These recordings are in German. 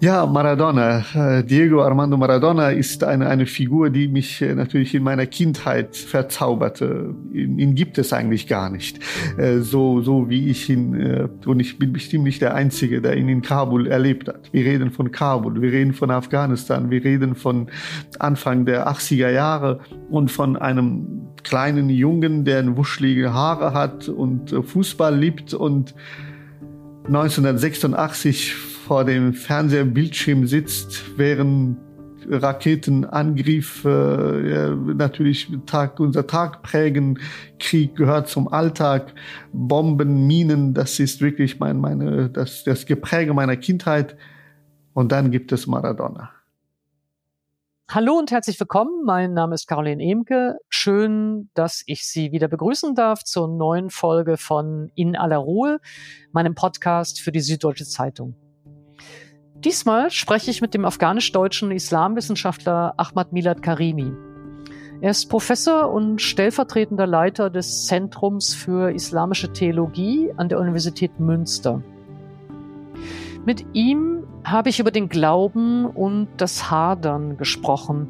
Ja, Maradona. Äh, Diego Armando Maradona ist eine, eine Figur, die mich äh, natürlich in meiner Kindheit verzauberte. Ihn, ihn gibt es eigentlich gar nicht. Äh, so, so wie ich ihn, und ich bin bestimmt nicht der Einzige, der ihn in Kabul erlebt hat. Wir reden von Kabul, wir reden von Afghanistan, wir reden von Anfang der 80er Jahre und von einem kleinen Jungen, der wuschelige Haare hat und Fußball liebt und 1986 vor dem Fernsehbildschirm sitzt, während Raketenangriff äh, natürlich Tag, unser Tag prägen. Krieg gehört zum Alltag. Bomben, Minen, das ist wirklich mein, meine, das, das Gepräge meiner Kindheit. Und dann gibt es Maradona. Hallo und herzlich willkommen. Mein Name ist Caroline Emke. Schön, dass ich Sie wieder begrüßen darf zur neuen Folge von In aller Ruhe, meinem Podcast für die Süddeutsche Zeitung. Diesmal spreche ich mit dem afghanisch-deutschen Islamwissenschaftler Ahmad Milad Karimi. Er ist Professor und stellvertretender Leiter des Zentrums für islamische Theologie an der Universität Münster. Mit ihm habe ich über den Glauben und das Hadern gesprochen,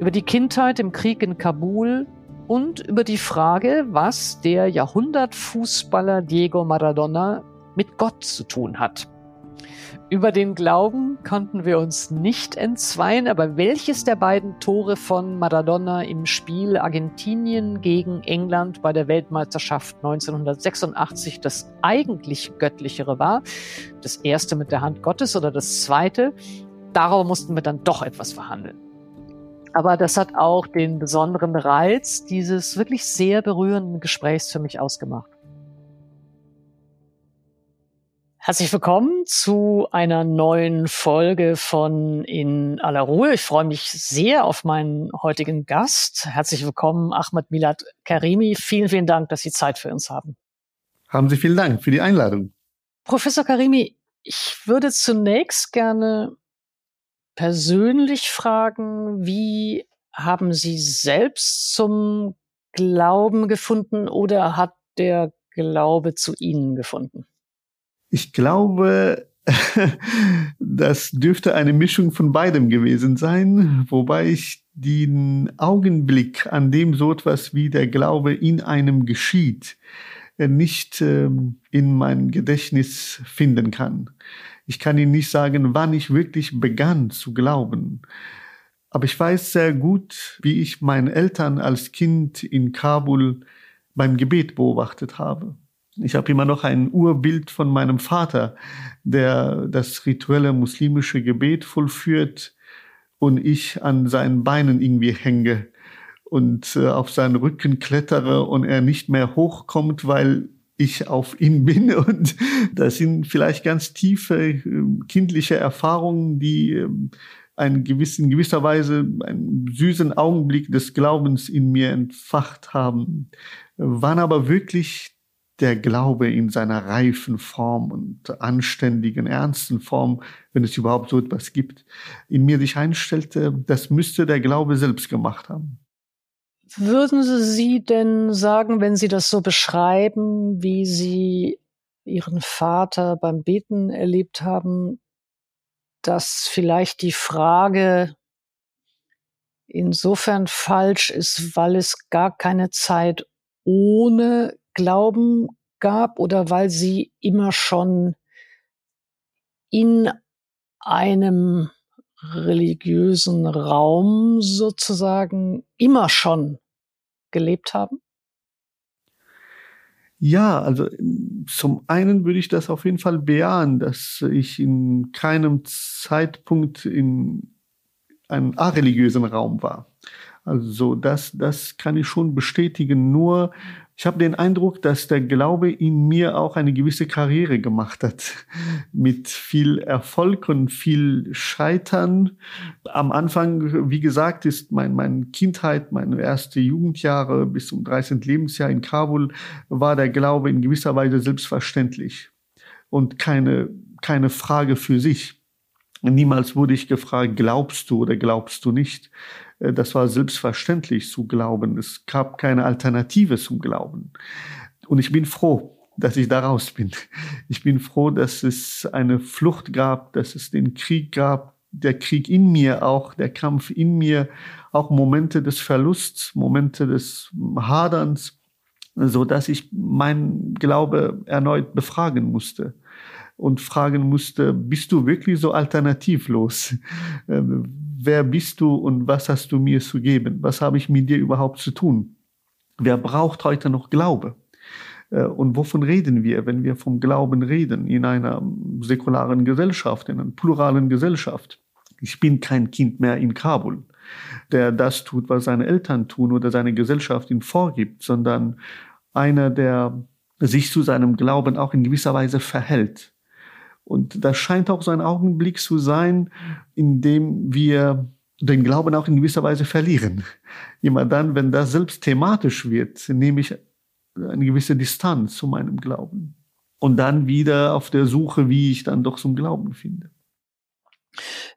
über die Kindheit im Krieg in Kabul und über die Frage, was der Jahrhundertfußballer Diego Maradona mit Gott zu tun hat. Über den Glauben konnten wir uns nicht entzweien, aber welches der beiden Tore von Maradona im Spiel Argentinien gegen England bei der Weltmeisterschaft 1986 das eigentlich göttlichere war, das erste mit der Hand Gottes oder das zweite, darüber mussten wir dann doch etwas verhandeln. Aber das hat auch den besonderen Reiz dieses wirklich sehr berührenden Gesprächs für mich ausgemacht. Herzlich willkommen zu einer neuen Folge von In aller Ruhe. Ich freue mich sehr auf meinen heutigen Gast. Herzlich willkommen, Ahmed Milad Karimi. Vielen, vielen Dank, dass Sie Zeit für uns haben. Haben Sie vielen Dank für die Einladung. Professor Karimi, ich würde zunächst gerne persönlich fragen, wie haben Sie selbst zum Glauben gefunden oder hat der Glaube zu Ihnen gefunden? Ich glaube, das dürfte eine Mischung von beidem gewesen sein, wobei ich den Augenblick, an dem so etwas wie der Glaube in einem geschieht, äh, nicht ähm, in mein Gedächtnis finden kann. Ich kann Ihnen nicht sagen, wann ich wirklich begann zu glauben. Aber ich weiß sehr gut, wie ich meine Eltern als Kind in Kabul beim Gebet beobachtet habe. Ich habe immer noch ein Urbild von meinem Vater, der das rituelle muslimische Gebet vollführt und ich an seinen Beinen irgendwie hänge und äh, auf seinen Rücken klettere und er nicht mehr hochkommt, weil ich auf ihn bin. Und das sind vielleicht ganz tiefe äh, kindliche Erfahrungen, die äh, einen gewissen, in gewisser Weise einen süßen Augenblick des Glaubens in mir entfacht haben, waren aber wirklich der Glaube in seiner reifen Form und anständigen, ernsten Form, wenn es überhaupt so etwas gibt, in mir sich einstellte, das müsste der Glaube selbst gemacht haben. Würden Sie denn sagen, wenn Sie das so beschreiben, wie Sie Ihren Vater beim Beten erlebt haben, dass vielleicht die Frage insofern falsch ist, weil es gar keine Zeit ohne Glauben gab oder weil sie immer schon in einem religiösen Raum sozusagen immer schon gelebt haben? Ja, also zum einen würde ich das auf jeden Fall bejahen, dass ich in keinem Zeitpunkt in einem areligiösen Raum war. Also das, das kann ich schon bestätigen. Nur ich habe den Eindruck, dass der Glaube in mir auch eine gewisse Karriere gemacht hat. Mit viel Erfolg und viel Scheitern. Am Anfang, wie gesagt, ist mein, meine Kindheit, meine erste Jugendjahre bis zum 13. Lebensjahr in Kabul, war der Glaube in gewisser Weise selbstverständlich und keine, keine Frage für sich. Niemals wurde ich gefragt, glaubst du oder glaubst du nicht? Äh, das war selbstverständlich zu glauben. Es gab keine Alternative zum Glauben. Und ich bin froh, dass ich da raus bin. Ich bin froh, dass es eine Flucht gab, dass es den Krieg gab, der Krieg in mir auch, der Kampf in mir, auch Momente des Verlusts, Momente des Haderns, so dass ich mein Glaube erneut befragen musste und fragen musste, bist du wirklich so alternativlos? Wer bist du und was hast du mir zu geben? Was habe ich mit dir überhaupt zu tun? Wer braucht heute noch Glaube? Äh, und wovon reden wir, wenn wir vom Glauben reden in einer säkularen Gesellschaft, in einer pluralen Gesellschaft? Ich bin kein Kind mehr in Kabul, der das tut, was seine Eltern tun oder seine Gesellschaft ihm vorgibt, sondern einer, der sich zu seinem Glauben auch in gewisser Weise verhält. Und das scheint auch so ein Augenblick zu sein, in dem wir den Glauben auch in gewisser Weise verlieren. Immer dann, wenn das selbst thematisch wird, nehme ich eine gewisse Distanz zu meinem Glauben. Und dann wieder auf der Suche, wie ich dann doch zum Glauben finde.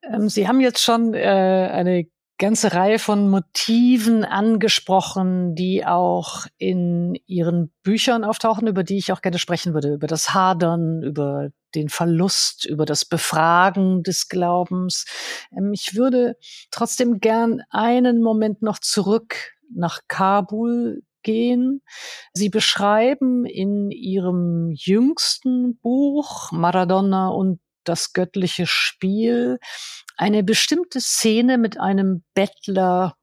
Ähm, Sie haben jetzt schon äh, eine ganze Reihe von Motiven angesprochen, die auch in Ihren Büchern auftauchen, über die ich auch gerne sprechen würde. Über das Hadern, über den Verlust, über das Befragen des Glaubens. Ähm, ich würde trotzdem gern einen Moment noch zurück nach Kabul gehen. Sie beschreiben in Ihrem jüngsten Buch Maradona und das göttliche Spiel eine bestimmte Szene mit einem Bettler,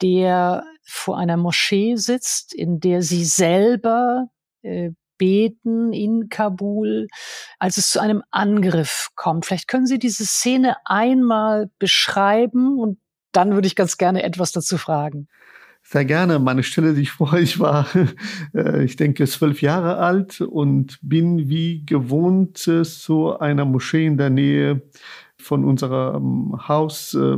der vor einer Moschee sitzt, in der sie selber äh, beten in Kabul, als es zu einem Angriff kommt. Vielleicht können Sie diese Szene einmal beschreiben und dann würde ich ganz gerne etwas dazu fragen. Sehr gerne. Meine Stelle sich vor, ich war, äh, ich denke, zwölf Jahre alt und bin wie gewohnt zu einer Moschee in der Nähe von unserem Haus äh,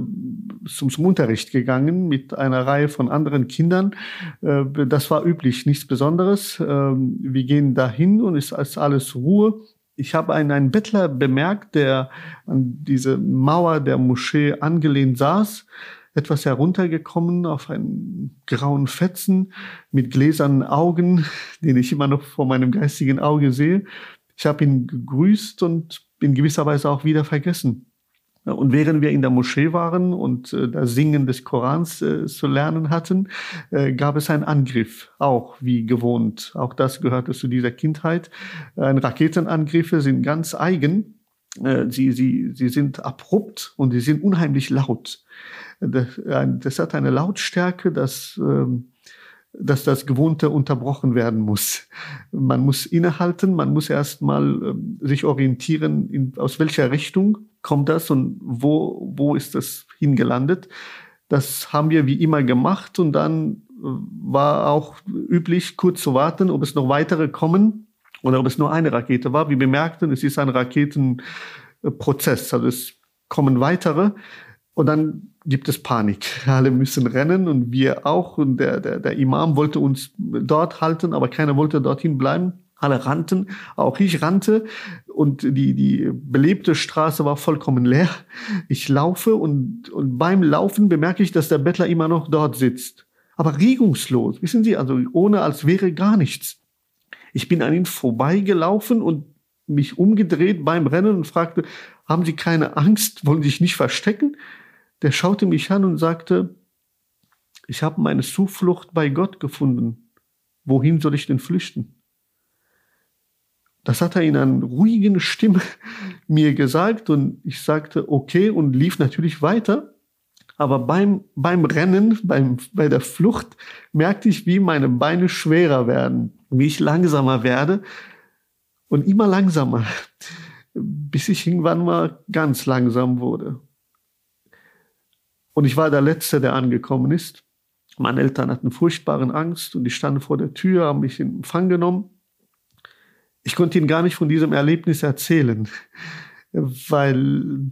zum, zum Unterricht gegangen mit einer Reihe von anderen Kindern. Äh, das war üblich, nichts Besonderes. Äh, wir gehen dahin und es ist alles Ruhe. Ich habe einen, einen Bettler bemerkt, der an diese Mauer der Moschee angelehnt saß etwas heruntergekommen auf einen grauen Fetzen mit gläsernen Augen, den ich immer noch vor meinem geistigen Auge sehe. Ich habe ihn gegrüßt und in gewisser Weise auch wieder vergessen. Und während wir in der Moschee waren und äh, das Singen des Korans äh, zu lernen hatten, äh, gab es einen Angriff, auch wie gewohnt. Auch das gehörte zu dieser Kindheit. Äh, Raketenangriffe sind ganz eigen. Äh, sie, sie, sie sind abrupt und sie sind unheimlich laut. Das, das hat eine Lautstärke, dass, ähm, dass das Gewohnte unterbrochen werden muss. Man muss innehalten, man muss erstmal ähm, sich orientieren, in, aus welcher Richtung kommt das und wo, wo ist das hingelandet. Das haben wir wie immer gemacht und dann äh, war auch üblich, kurz zu warten, ob es noch weitere kommen oder ob es nur eine Rakete war. Wir bemerkten, es ist ein Raketenprozess, also es kommen weitere. Und dann gibt es Panik. Alle müssen rennen und wir auch. Und der, der, der Imam wollte uns dort halten, aber keiner wollte dorthin bleiben. Alle rannten, auch ich rannte und die, die belebte Straße war vollkommen leer. Ich laufe und, und beim Laufen bemerke ich, dass der Bettler immer noch dort sitzt. Aber regungslos, wissen Sie, also ohne als wäre gar nichts. Ich bin an ihm vorbeigelaufen und mich umgedreht beim Rennen und fragte, haben Sie keine Angst? Wollen Sie sich nicht verstecken? der schaute mich an und sagte, ich habe meine Zuflucht bei Gott gefunden. Wohin soll ich denn flüchten? Das hat er in einer ruhigen Stimme mir gesagt und ich sagte okay und lief natürlich weiter. Aber beim, beim Rennen, beim, bei der Flucht merkte ich, wie meine Beine schwerer werden, wie ich langsamer werde und immer langsamer, bis ich irgendwann mal ganz langsam wurde. Und ich war der Letzte, der angekommen ist. Meine Eltern hatten furchtbaren Angst und die standen vor der Tür, haben mich in Empfang genommen. Ich konnte ihnen gar nicht von diesem Erlebnis erzählen, weil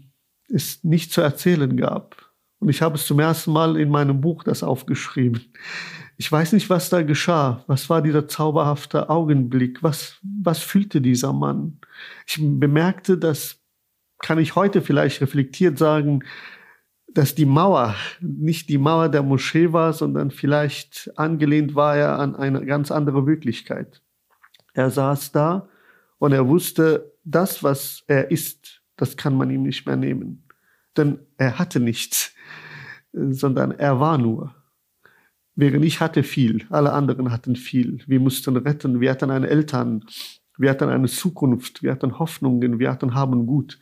es nichts zu erzählen gab. Und ich habe es zum ersten Mal in meinem Buch das aufgeschrieben. Ich weiß nicht, was da geschah. Was war dieser zauberhafte Augenblick? Was, was fühlte dieser Mann? Ich bemerkte, das kann ich heute vielleicht reflektiert sagen, dass die Mauer nicht die Mauer der Moschee war, sondern vielleicht angelehnt war er an eine ganz andere Wirklichkeit. Er saß da und er wusste, das, was er ist, das kann man ihm nicht mehr nehmen. Denn er hatte nichts, sondern er war nur. Während ich hatte viel, alle anderen hatten viel. Wir mussten retten, wir hatten eine Eltern, wir hatten eine Zukunft, wir hatten Hoffnungen, wir hatten Haben gut.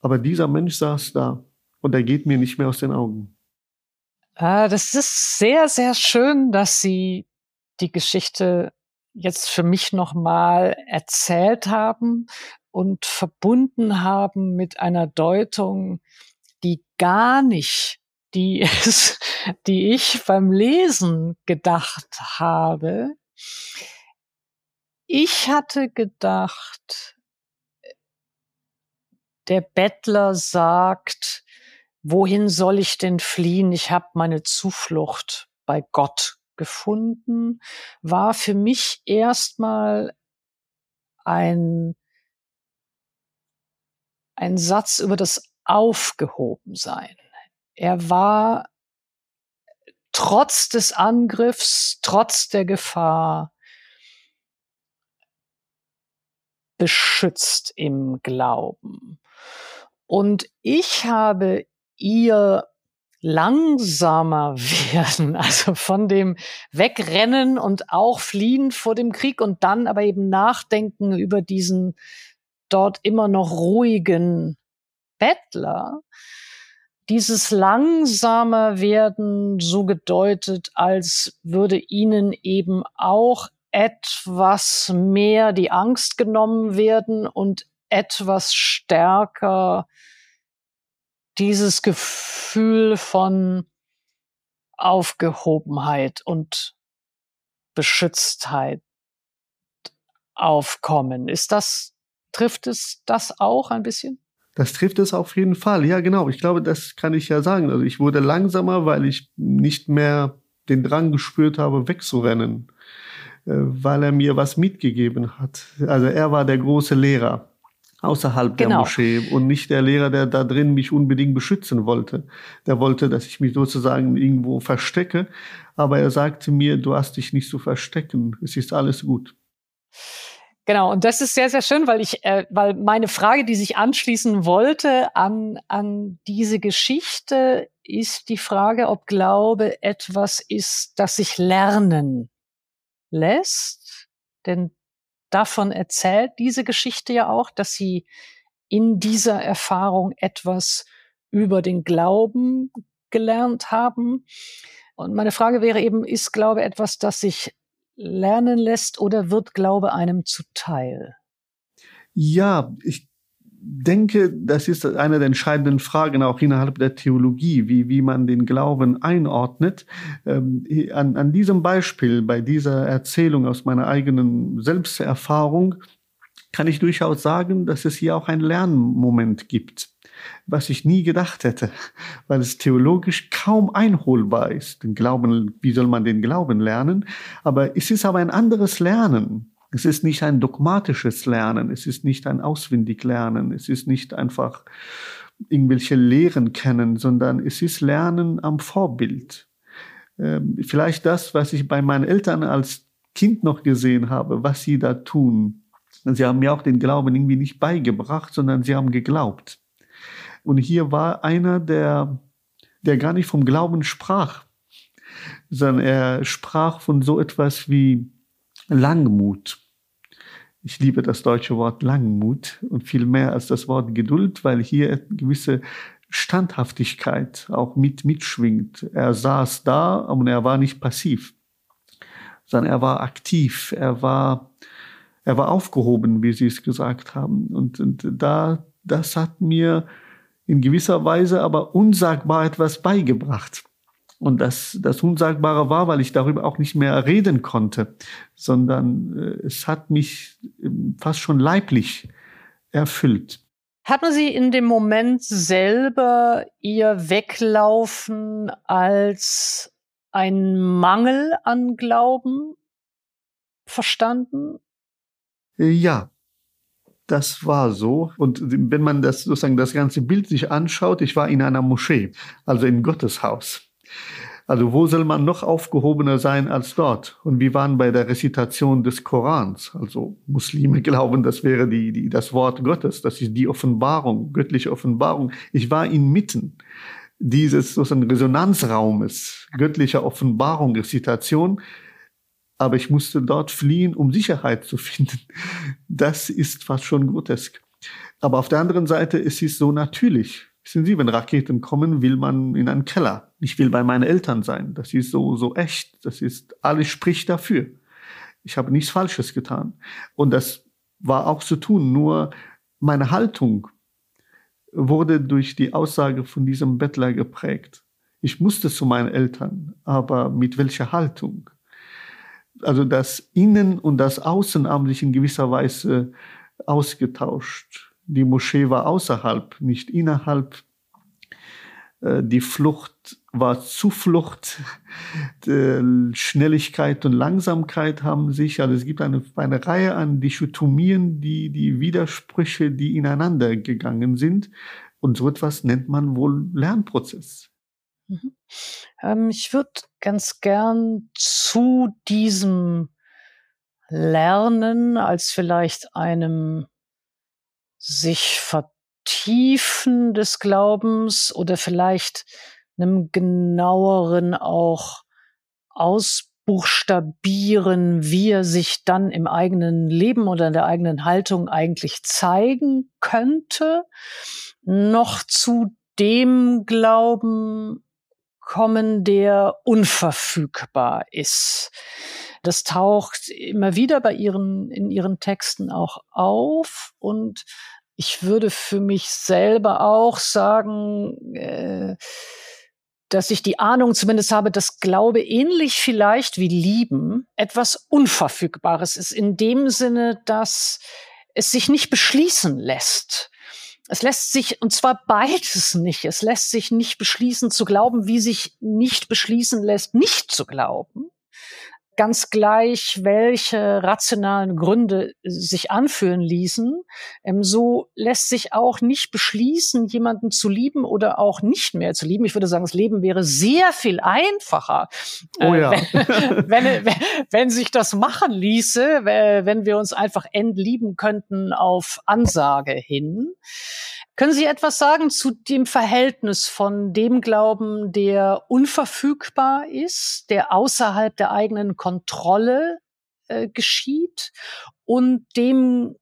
Aber dieser Mensch saß da und er geht mir nicht mehr aus den Augen. Ah, das ist sehr, sehr schön, dass Sie die Geschichte jetzt für mich nochmal erzählt haben und verbunden haben mit einer Deutung, die gar nicht die ist, die ich beim Lesen gedacht habe. Ich hatte gedacht, der Bettler sagt, wohin soll ich denn fliehen? Ich habe meine Zuflucht bei Gott gefunden, war für mich erstmal ein, ein Satz über das Aufgehobensein. Er war trotz des Angriffs, trotz der Gefahr beschützt im Glauben. Und ich habe ihr langsamer werden, also von dem Wegrennen und auch Fliehen vor dem Krieg und dann aber eben nachdenken über diesen dort immer noch ruhigen Bettler, dieses langsamer werden so gedeutet, als würde ihnen eben auch etwas mehr die Angst genommen werden und etwas stärker dieses Gefühl von Aufgehobenheit und Beschütztheit aufkommen. Ist das, trifft es das auch ein bisschen? Das trifft es auf jeden Fall. Ja, genau. Ich glaube, das kann ich ja sagen. Also ich wurde langsamer, weil ich nicht mehr den Drang gespürt habe, wegzurennen, äh, weil er mir was mitgegeben hat. Also er war der große Lehrer außerhalb genau. der Moschee und nicht der Lehrer, der da drin mich unbedingt beschützen wollte. Der wollte, dass ich mich sozusagen irgendwo verstecke, aber er sagte mir, du hast dich nicht zu verstecken, es ist alles gut. Genau, und das ist sehr, sehr schön, weil ich, äh, weil meine Frage, die sich anschließen wollte an, an diese Geschichte, ist die Frage, ob Glaube etwas ist, das sich lernen lässt. Denn davon erzählt diese Geschichte ja auch, dass sie in dieser Erfahrung etwas über den Glauben gelernt haben. Und meine Frage wäre eben, ist Glaube etwas, das sich lernen lässt oder wird Glaube einem zuteil? Ja, ich denke, das ist eine der entscheidenden Fragen auch innerhalb der Theologie, wie, wie man den Glauben einordnet. Ähm, an, an diesem Beispiel, bei dieser Erzählung aus meiner eigenen Selbsterfahrung, kann ich durchaus sagen, dass es hier auch ein Lernmoment gibt, was ich nie gedacht hätte, weil es theologisch kaum einholbar ist. Den Glauben, wie soll man den Glauben lernen? Aber es ist aber ein anderes Lernen. Es ist nicht ein dogmatisches Lernen, es ist nicht ein Auswendiglernen, es ist nicht einfach irgendwelche Lehren kennen, sondern es ist Lernen am Vorbild. Ähm, vielleicht das, was ich bei meinen Eltern als Kind noch gesehen habe, was sie da tun, Sie haben mir auch den Glauben irgendwie nicht beigebracht, sondern sie haben geglaubt. Und hier war einer, der, der gar nicht vom Glauben sprach, sondern er sprach von so etwas wie Langmut. Ich liebe das deutsche Wort Langmut und viel mehr als das Wort Geduld, weil hier gewisse Standhaftigkeit auch mit mitschwingt. Er saß da und er war nicht passiv, sondern er war aktiv, er war er war aufgehoben, wie Sie es gesagt haben. Und, und da, das hat mir in gewisser Weise aber unsagbar etwas beigebracht. Und das, das Unsagbare war, weil ich darüber auch nicht mehr reden konnte, sondern äh, es hat mich ähm, fast schon leiblich erfüllt. Hatten Sie in dem Moment selber Ihr Weglaufen als ein Mangel an Glauben verstanden? Äh, ja, das war so. Und wenn man das sozusagen das ganze Bild sich anschaut, ich war in einer Moschee, also im Gotteshaus. Also wo soll man noch aufgehobener sein als dort? Und wir waren bei der Rezitation des Korans. Also Muslime glauben, das wäre die, die, das Wort Gottes, das ist die Offenbarung, göttliche Offenbarung. Ich war inmitten dieses sozusagen Resonanzraumes, göttlicher Offenbarung, Rezitation, aber ich musste dort fliehen, um Sicherheit zu finden. Das ist fast schon grotesk. Aber auf der anderen Seite ist es so natürlich. Wissen Sie, wenn Raketen kommen, will man in einen Keller. Ich will bei meinen Eltern sein. Das ist so, so echt. Das ist, alles spricht dafür. Ich habe nichts Falsches getan. Und das war auch zu tun. Nur meine Haltung wurde durch die Aussage von diesem Bettler geprägt. Ich musste zu meinen Eltern, aber mit welcher Haltung? Also das Innen und das Außen haben sich in gewisser Weise ausgetauscht die Moschee war außerhalb, nicht innerhalb. Äh, die Flucht war Zuflucht. Schnelligkeit und Langsamkeit haben sich, also es gibt eine, eine Reihe an Dichotomien, die, die Widersprüche, die ineinander gegangen sind. Und so etwas nennt man wohl Lernprozess. Mhm. Ähm, ich würde ganz gern zu diesem Lernen als vielleicht einem sich vertiefen des Glaubens oder vielleicht einem genaueren auch ausbuchstabieren, wie er sich dann im eigenen Leben oder in der eigenen Haltung eigentlich zeigen könnte, noch zu dem Glauben kommen, der unverfügbar ist. Das taucht immer wieder bei ihren, in ihren Texten auch auf und ich würde für mich selber auch sagen, äh, dass ich die Ahnung zumindest habe, dass Glaube ähnlich vielleicht wie Lieben etwas Unverfügbares ist, in dem Sinne, dass es sich nicht beschließen lässt. Es lässt sich, und zwar beides nicht, es lässt sich nicht beschließen zu glauben, wie sich nicht beschließen lässt, nicht zu glauben ganz gleich, welche rationalen Gründe sich anführen ließen. Ähm, so lässt sich auch nicht beschließen, jemanden zu lieben oder auch nicht mehr zu lieben. Ich würde sagen, das Leben wäre sehr viel einfacher, oh ja. äh, wenn, wenn, wenn, sich das machen ließe, wenn wir uns einfach entlieben könnten auf Ansage hin. Können Sie etwas sagen zu dem Verhältnis von dem Glauben, der unverfügbar ist, der außerhalb der eigenen Kontrolle äh, geschieht und dem,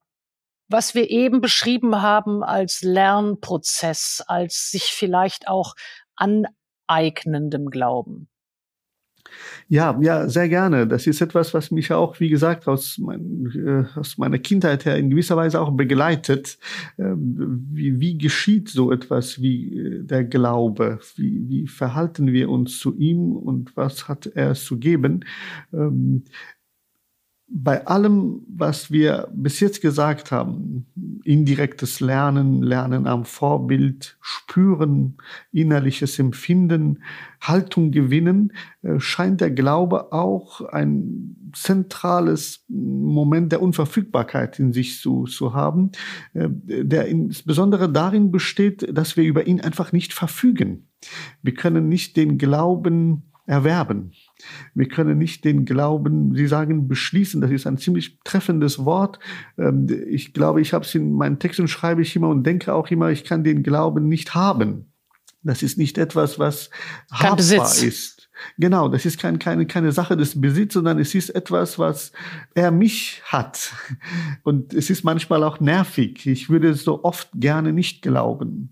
was wir eben beschrieben haben als Lernprozess, als sich vielleicht auch aneignendem Glauben? Ja, ja, sehr gerne. Das ist etwas, was mich auch, wie gesagt, aus, mein, äh, aus meiner Kindheit her in gewisser Weise auch begleitet. Ähm, wie, wie geschieht so etwas wie äh, der Glaube? Wie, wie verhalten wir uns zu ihm und was hat er zu geben? Ähm, bei allem, was wir bis jetzt gesagt haben, indirektes Lernen, Lernen am Vorbild, Spüren, innerliches Empfinden, Haltung gewinnen, äh, scheint der Glaube auch ein zentrales Moment der Unverfügbarkeit in sich zu, zu haben, äh, der insbesondere darin besteht, dass wir über ihn einfach nicht verfügen. Wir können nicht den Glauben erwerben. Wir können nicht den Glauben, Sie sagen, beschließen. Das ist ein ziemlich treffendes Wort. Ähm, ich glaube, ich habe es in meinen Texten schreibe ich immer und denke auch immer, ich kann den Glauben nicht haben. Das ist nicht etwas, was Kein habbar Besitz. ist. Genau, das ist kein, keine, keine Sache des Besitzes, sondern es ist etwas, was er mich hat. Und es ist manchmal auch nervig. Ich würde so oft gerne nicht glauben.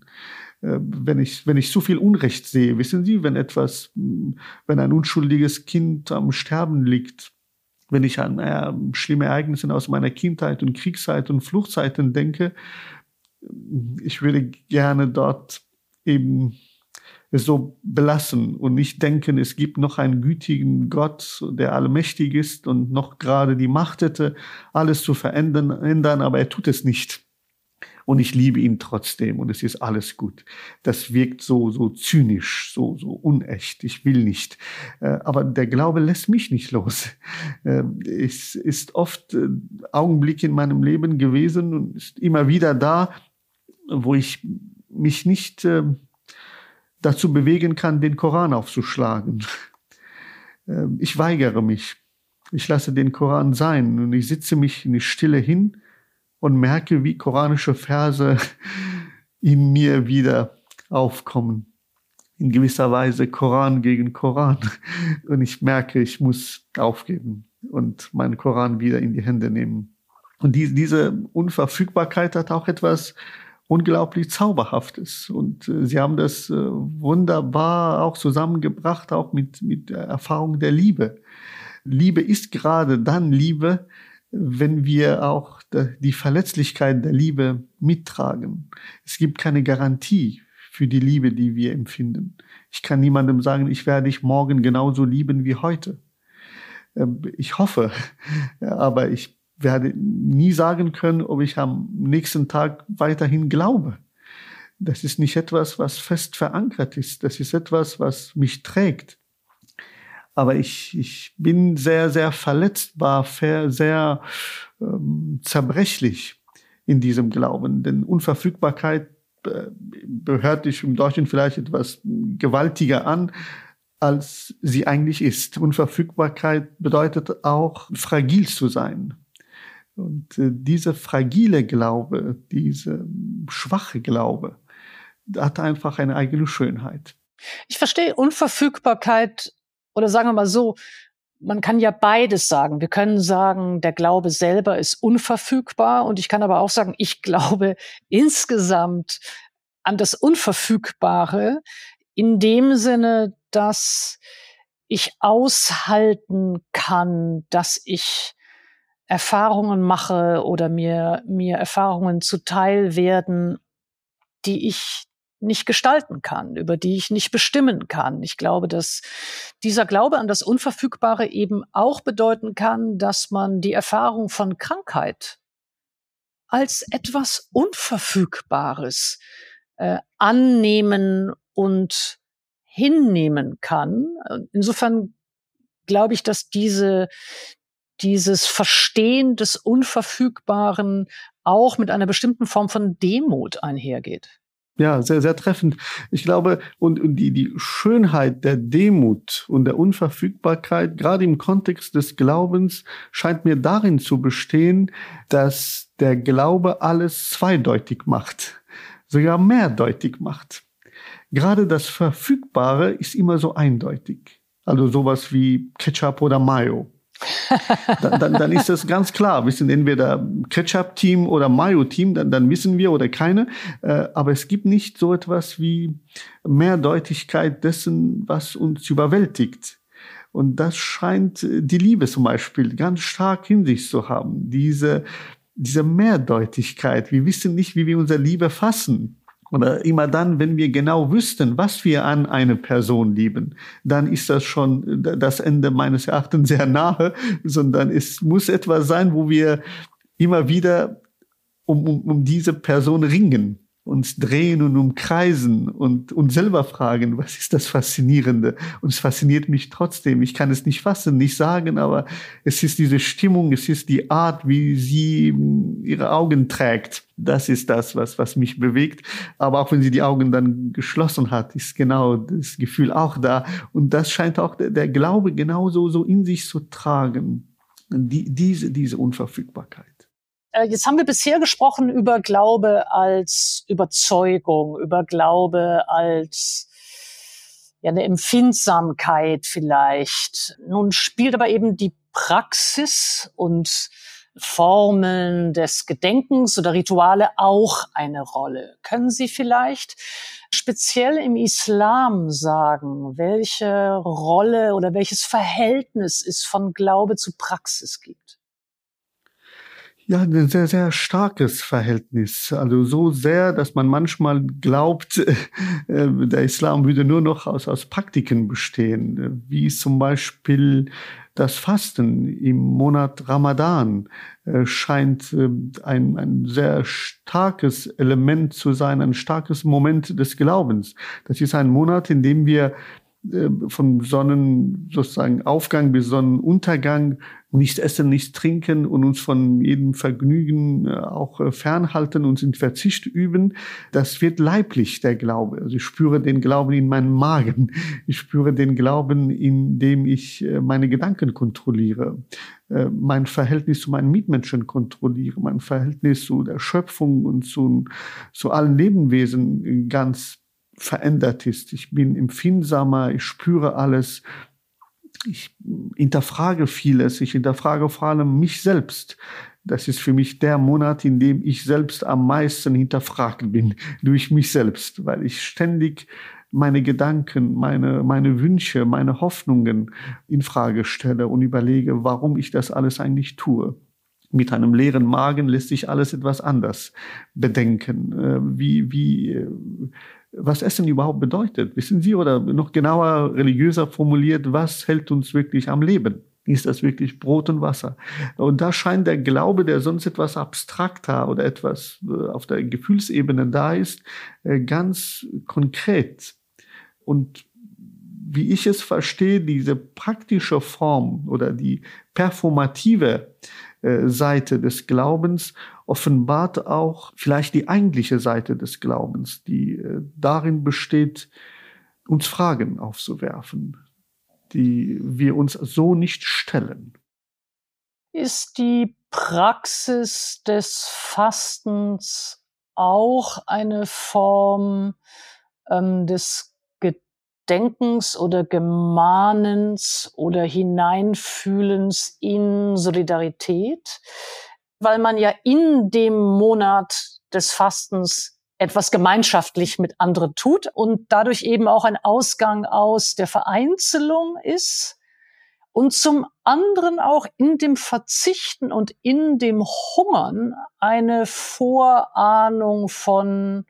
Äh, wenn ich, wenn ich zu viel Unrecht sehe, wissen Sie, wenn etwas, wenn ein unschuldiges Kind am Sterben liegt, wenn ich an äh, schlimme Ereignisse aus meiner Kindheit und Kriegszeit und Fluchtzeiten denke, ich würde gerne dort eben so belassen und nicht denken, es gibt noch einen gütigen Gott, der allmächtig ist und noch gerade die Macht hätte, alles zu verändern, ändern, aber er tut es nicht und ich liebe ihn trotzdem und es ist alles gut. Das wirkt so, so zynisch, so, so unecht. Ich will nicht. Äh, aber der Glaube lässt mich nicht los. Äh, es ist oft äh, Augenblick in meinem Leben gewesen und ist immer wieder da, wo ich mich nicht dazu bewegen kann, den Koran aufzuschlagen. Ähm, ich weigere mich. Ich lasse den Koran sein und ich sitze mich in die Stille hin und merke, wie koranische Verse in mir wieder aufkommen. In gewisser Weise Koran gegen Koran. Und ich merke, ich muss aufgeben und meinen Koran wieder in die Hände nehmen. Und die, diese Unverfügbarkeit hat auch etwas unglaublich Zauberhaftes. Und äh, sie haben das äh, wunderbar auch zusammengebracht, auch mit, mit Erfahrung der Liebe. Liebe ist gerade dann Liebe, wenn wir auch die Verletzlichkeit der Liebe mittragen. Es gibt keine Garantie für die Liebe, die wir empfinden. Ich kann niemandem sagen, ich werde dich morgen genauso lieben wie heute. Ähm, ich hoffe, aber ich werde nie sagen können, ob ich am nächsten Tag weiterhin glaube. Das ist nicht etwas, was fest verankert ist. Das ist etwas, was mich trägt. Aber ich, ich bin sehr, sehr verletzbar, sehr ähm, zerbrechlich in diesem Glauben. Denn Unverfügbarkeit äh, behört sich im Deutschen vielleicht etwas gewaltiger an, als sie eigentlich ist. Unverfügbarkeit bedeutet auch, fragil zu sein. Und äh, dieser fragile Glaube, diese schwache Glaube, hat einfach eine eigene Schönheit. Ich verstehe Unverfügbarkeit oder sagen wir mal so, man kann ja beides sagen. Wir können sagen, der Glaube selber ist unverfügbar und ich kann aber auch sagen, ich glaube insgesamt an das Unverfügbare in dem Sinne, dass ich aushalten kann, dass ich Erfahrungen mache oder mir, mir Erfahrungen zuteil werden, die ich nicht gestalten kann, über die ich nicht bestimmen kann. Ich glaube, dass dieser Glaube an das Unverfügbare eben auch bedeuten kann, dass man die Erfahrung von Krankheit als etwas Unverfügbares äh, annehmen und hinnehmen kann. Insofern glaube ich, dass diese, dieses Verstehen des Unverfügbaren auch mit einer bestimmten Form von Demut einhergeht. Ja, sehr, sehr treffend. Ich glaube, und, und die, die Schönheit der Demut und der Unverfügbarkeit, gerade im Kontext des Glaubens, scheint mir darin zu bestehen, dass der Glaube alles zweideutig macht, sogar mehrdeutig macht. Gerade das Verfügbare ist immer so eindeutig. Also sowas wie Ketchup oder Mayo dann, dann, dann ist das ganz klar. Wir sind entweder Ketchup-Team oder Mayo-Team, dann, dann wissen wir oder keine. Äh, aber es gibt nicht so etwas wie Mehrdeutigkeit dessen, was uns überwältigt. Und das scheint die Liebe zum Beispiel ganz stark in sich zu haben. Diese, diese Mehrdeutigkeit. Wir wissen nicht, wie wir unsere Liebe fassen. Oder immer dann, wenn wir genau wüssten, was wir an eine Person lieben, dann ist das schon das Ende meines Erachtens sehr nahe, sondern es muss etwas sein, wo wir immer wieder um, um, um diese Person ringen uns drehen und umkreisen und uns selber fragen, was ist das Faszinierende? Und es fasziniert mich trotzdem. Ich kann es nicht fassen, nicht sagen, aber es ist diese Stimmung, es ist die Art, wie sie ihre Augen trägt. Das ist das, was, was mich bewegt. Aber auch wenn sie die Augen dann geschlossen hat, ist genau das Gefühl auch da. Und das scheint auch der, der Glaube genauso so in sich zu tragen. Die, diese, diese Unverfügbarkeit. Äh, jetzt haben wir bisher gesprochen über Glaube als Überzeugung, über Glaube als ja, eine Empfindsamkeit vielleicht. Nun spielt aber eben die Praxis und Formeln des Gedenkens oder Rituale auch eine Rolle. Können Sie vielleicht speziell im Islam sagen, welche Rolle oder welches Verhältnis es von Glaube zu Praxis gibt? Ja, ein sehr, sehr starkes Verhältnis. Also so sehr, dass man manchmal glaubt, äh, der Islam würde nur noch aus, aus Praktiken bestehen, wie zum Beispiel das Fasten im Monat Ramadan äh, scheint äh, ein, ein sehr starkes Element zu sein, ein starkes Moment des Glaubens. Das ist ein Monat, in dem wir von Sonnen sozusagen Aufgang bis Sonnenuntergang nichts essen, nichts trinken und uns von jedem Vergnügen äh, auch äh, fernhalten, uns in Verzicht üben, das wird leiblich, der Glaube. Also ich spüre den Glauben in meinem Magen. Ich spüre den Glauben, indem ich meine Gedanken kontrolliere, mein Verhältnis zu meinen Mitmenschen kontrolliere, mein Verhältnis zu der Schöpfung und zu, zu allen Lebewesen ganz verändert ist. Ich bin empfindsamer, ich spüre alles, ich hinterfrage vieles, ich hinterfrage vor allem mich selbst. Das ist für mich der Monat, in dem ich selbst am meisten hinterfragt bin durch mich selbst, weil ich ständig meine Gedanken, meine, meine Wünsche, meine Hoffnungen in Frage stelle und überlege, warum ich das alles eigentlich tue. Mit einem leeren Magen lässt sich alles etwas anders bedenken. Äh, wie, wie, äh, was Essen überhaupt bedeutet. Wissen Sie, oder noch genauer, religiöser formuliert, was hält uns wirklich am Leben? Ist das wirklich Brot und Wasser? Und da scheint der Glaube, der sonst etwas abstrakter oder etwas äh, auf der Gefühlsebene da ist, äh, ganz konkret. Und wie ich es verstehe, diese praktische Form oder die performative Seite des Glaubens offenbart auch vielleicht die eigentliche Seite des Glaubens, die äh, darin besteht, uns Fragen aufzuwerfen, die wir uns so nicht stellen. Ist die Praxis des Fastens auch eine Form ähm, des Gedenkens oder Gemahnens oder Hineinfühlens in Solidarität? weil man ja in dem Monat des Fastens etwas gemeinschaftlich mit anderen tut und dadurch eben auch ein Ausgang aus der Vereinzelung ist und zum anderen auch in dem Verzichten und in dem Hungern eine Vorahnung von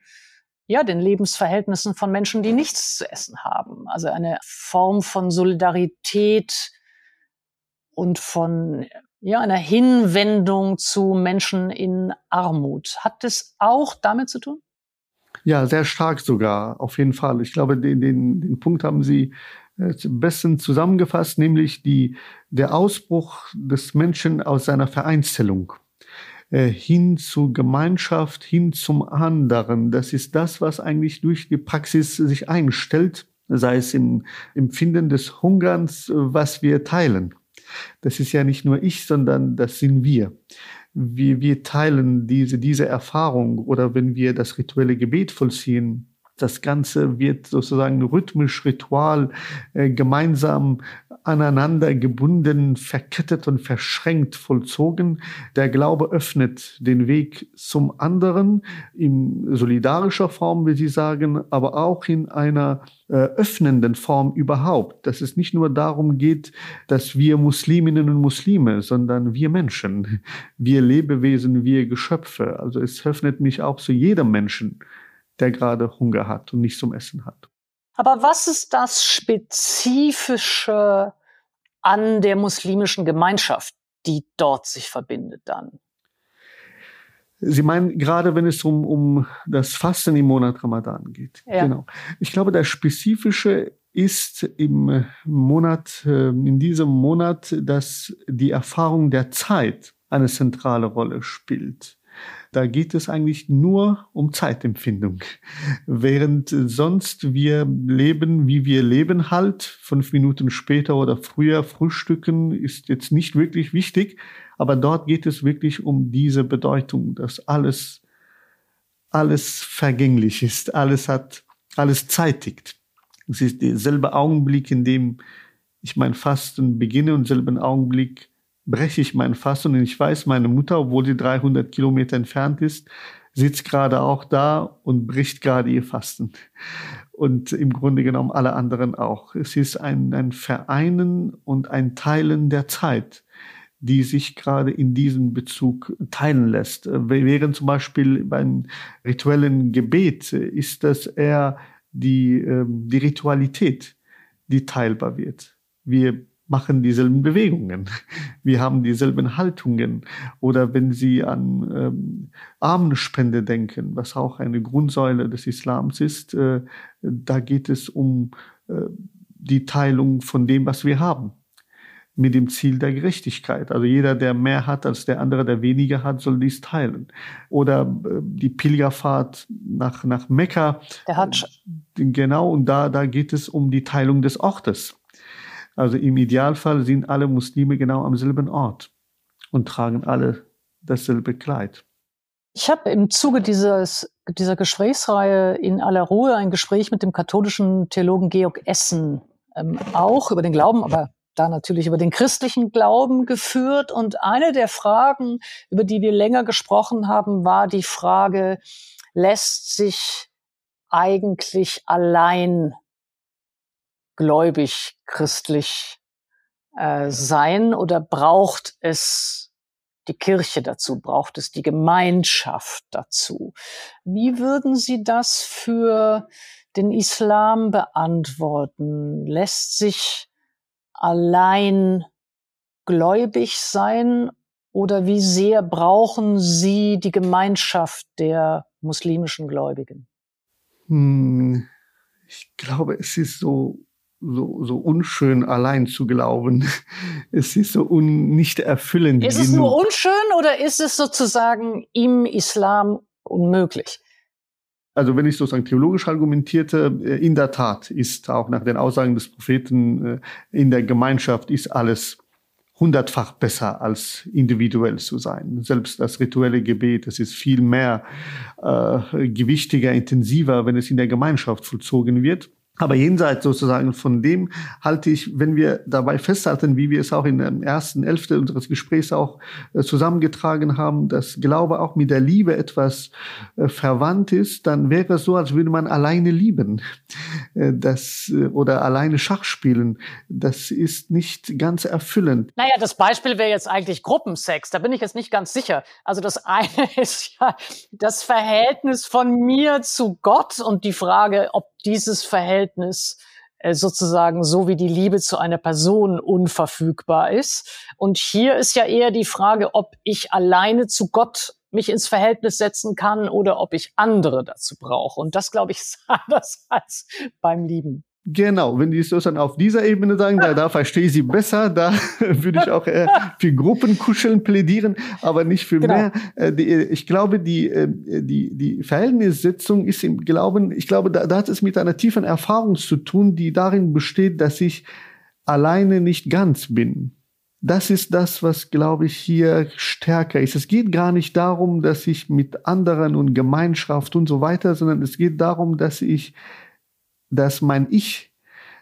ja, den Lebensverhältnissen von Menschen, die nichts zu essen haben. Also eine Form von Solidarität und von ja, einer Hinwendung zu Menschen in Armut. Hat das auch damit zu tun? Ja, sehr stark sogar, auf jeden Fall. Ich glaube, den, den, den Punkt haben Sie äh, besten zusammengefasst, nämlich die, der Ausbruch des Menschen aus seiner Vereinzelung hin zu Gemeinschaft, hin zum anderen. Das ist das, was eigentlich durch die Praxis sich einstellt, sei es im Empfinden des Hungerns, was wir teilen. Das ist ja nicht nur ich, sondern das sind wir. Wir, wir teilen diese, diese Erfahrung oder wenn wir das rituelle Gebet vollziehen, das Ganze wird sozusagen rhythmisch, ritual, äh, gemeinsam aneinander gebunden, verkettet und verschränkt vollzogen. Der Glaube öffnet den Weg zum anderen in solidarischer Form, wie Sie sagen, aber auch in einer äh, öffnenden Form überhaupt. Dass es nicht nur darum geht, dass wir Musliminnen und Muslime, sondern wir Menschen, wir Lebewesen, wir Geschöpfe. Also es öffnet mich auch zu jedem Menschen, der gerade Hunger hat und nichts zum Essen hat. Aber was ist das Spezifische an der muslimischen Gemeinschaft, die dort sich verbindet dann? Sie meinen gerade, wenn es um, um das Fasten im Monat Ramadan geht. Ja. Genau. Ich glaube, das Spezifische ist im Monat, äh, in diesem Monat, dass die Erfahrung der Zeit eine zentrale Rolle spielt. Da geht es eigentlich nur um Zeitempfindung. Während sonst wir leben, wie wir leben halt, fünf Minuten später oder früher frühstücken, ist jetzt nicht wirklich wichtig. Aber dort geht es wirklich um diese Bedeutung, dass alles, alles vergänglich ist, alles hat, alles zeitigt. Es ist derselbe Augenblick, in dem ich mein Fasten beginne und selben Augenblick breche ich mein Fasten und ich weiß, meine Mutter, obwohl sie 300 Kilometer entfernt ist, sitzt gerade auch da und bricht gerade ihr Fasten. Und im Grunde genommen alle anderen auch. Es ist ein, ein Vereinen und ein Teilen der Zeit, die sich gerade in diesem Bezug teilen lässt. Während zum Beispiel beim rituellen Gebet ist das eher die, ähm, die Ritualität, die teilbar wird. Wir machen dieselben Bewegungen. Wir haben dieselben Haltungen. Oder wenn Sie an ähm, Armenspende denken, was auch eine Grundsäule des Islams ist, äh, da geht es um äh, die Teilung von dem, was wir haben mit dem Ziel der Gerechtigkeit. Also jeder, der mehr hat als der andere, der weniger hat, soll dies teilen. Oder äh, die Pilgerfahrt nach, nach Mekka. Der Hajj. Genau, und da, da geht es um die Teilung des Ortes. Also im Idealfall sind alle Muslime genau am selben Ort und tragen alle dasselbe Kleid. Ich habe im Zuge dieses, dieser Gesprächsreihe in aller Ruhe ein Gespräch mit dem katholischen Theologen Georg Essen ähm, auch über den Glauben, aber da natürlich über den christlichen Glauben geführt. Und eine der Fragen, über die wir länger gesprochen haben, war die Frage, lässt sich eigentlich allein gläubig christlich äh, sein oder braucht es die Kirche dazu, braucht es die Gemeinschaft dazu? Wie würden Sie das für den Islam beantworten? Lässt sich allein gläubig sein oder wie sehr brauchen Sie die Gemeinschaft der muslimischen Gläubigen? Hm, ich glaube, es ist so, so, so unschön, allein zu glauben. Es ist so un, nicht erfüllend. Ist es nur unschön oder ist es sozusagen im Islam unmöglich? Also wenn ich sozusagen theologisch argumentierte, äh, in der Tat ist auch nach den Aussagen des Propheten äh, in der Gemeinschaft ist alles hundertfach besser als individuell zu sein. Selbst das rituelle Gebet, es ist viel mehr äh, gewichtiger, intensiver, wenn es in der Gemeinschaft vollzogen wird. Aber jenseits sozusagen von dem halte ich, wenn wir dabei festhalten, wie wir es auch in der ersten Hälfte unseres Gesprächs auch äh, zusammengetragen haben, dass Glaube auch mit der Liebe etwas äh, verwandt ist, dann wäre es so, als würde man alleine lieben äh, das, oder alleine Schach spielen. Das ist nicht ganz erfüllend. Naja, das Beispiel wäre jetzt eigentlich Gruppensex. Da bin ich jetzt nicht ganz sicher. Also das eine ist ja das Verhältnis von mir zu Gott und die Frage, ob dieses Verhältnis äh, sozusagen so wie die Liebe zu einer Person unverfügbar ist. Und hier ist ja eher die Frage, ob ich alleine zu Gott mich ins Verhältnis setzen kann oder ob ich andere dazu brauche. Und das, glaube ich, ist anders als beim Lieben. Genau, wenn die es dann auf dieser Ebene sagen, da, da verstehe ich sie besser, da würde ich auch äh, für Gruppenkuscheln plädieren, aber nicht für genau. mehr. Äh, die, ich glaube, die, äh, die, die Verhältnissetzung ist im Glauben, ich glaube, da, da hat es mit einer tiefen Erfahrung zu tun, die darin besteht, dass ich alleine nicht ganz bin. Das ist das, was, glaube ich, hier stärker ist. Es geht gar nicht darum, dass ich mit anderen und Gemeinschaft und so weiter, sondern es geht darum, dass ich dass mein Ich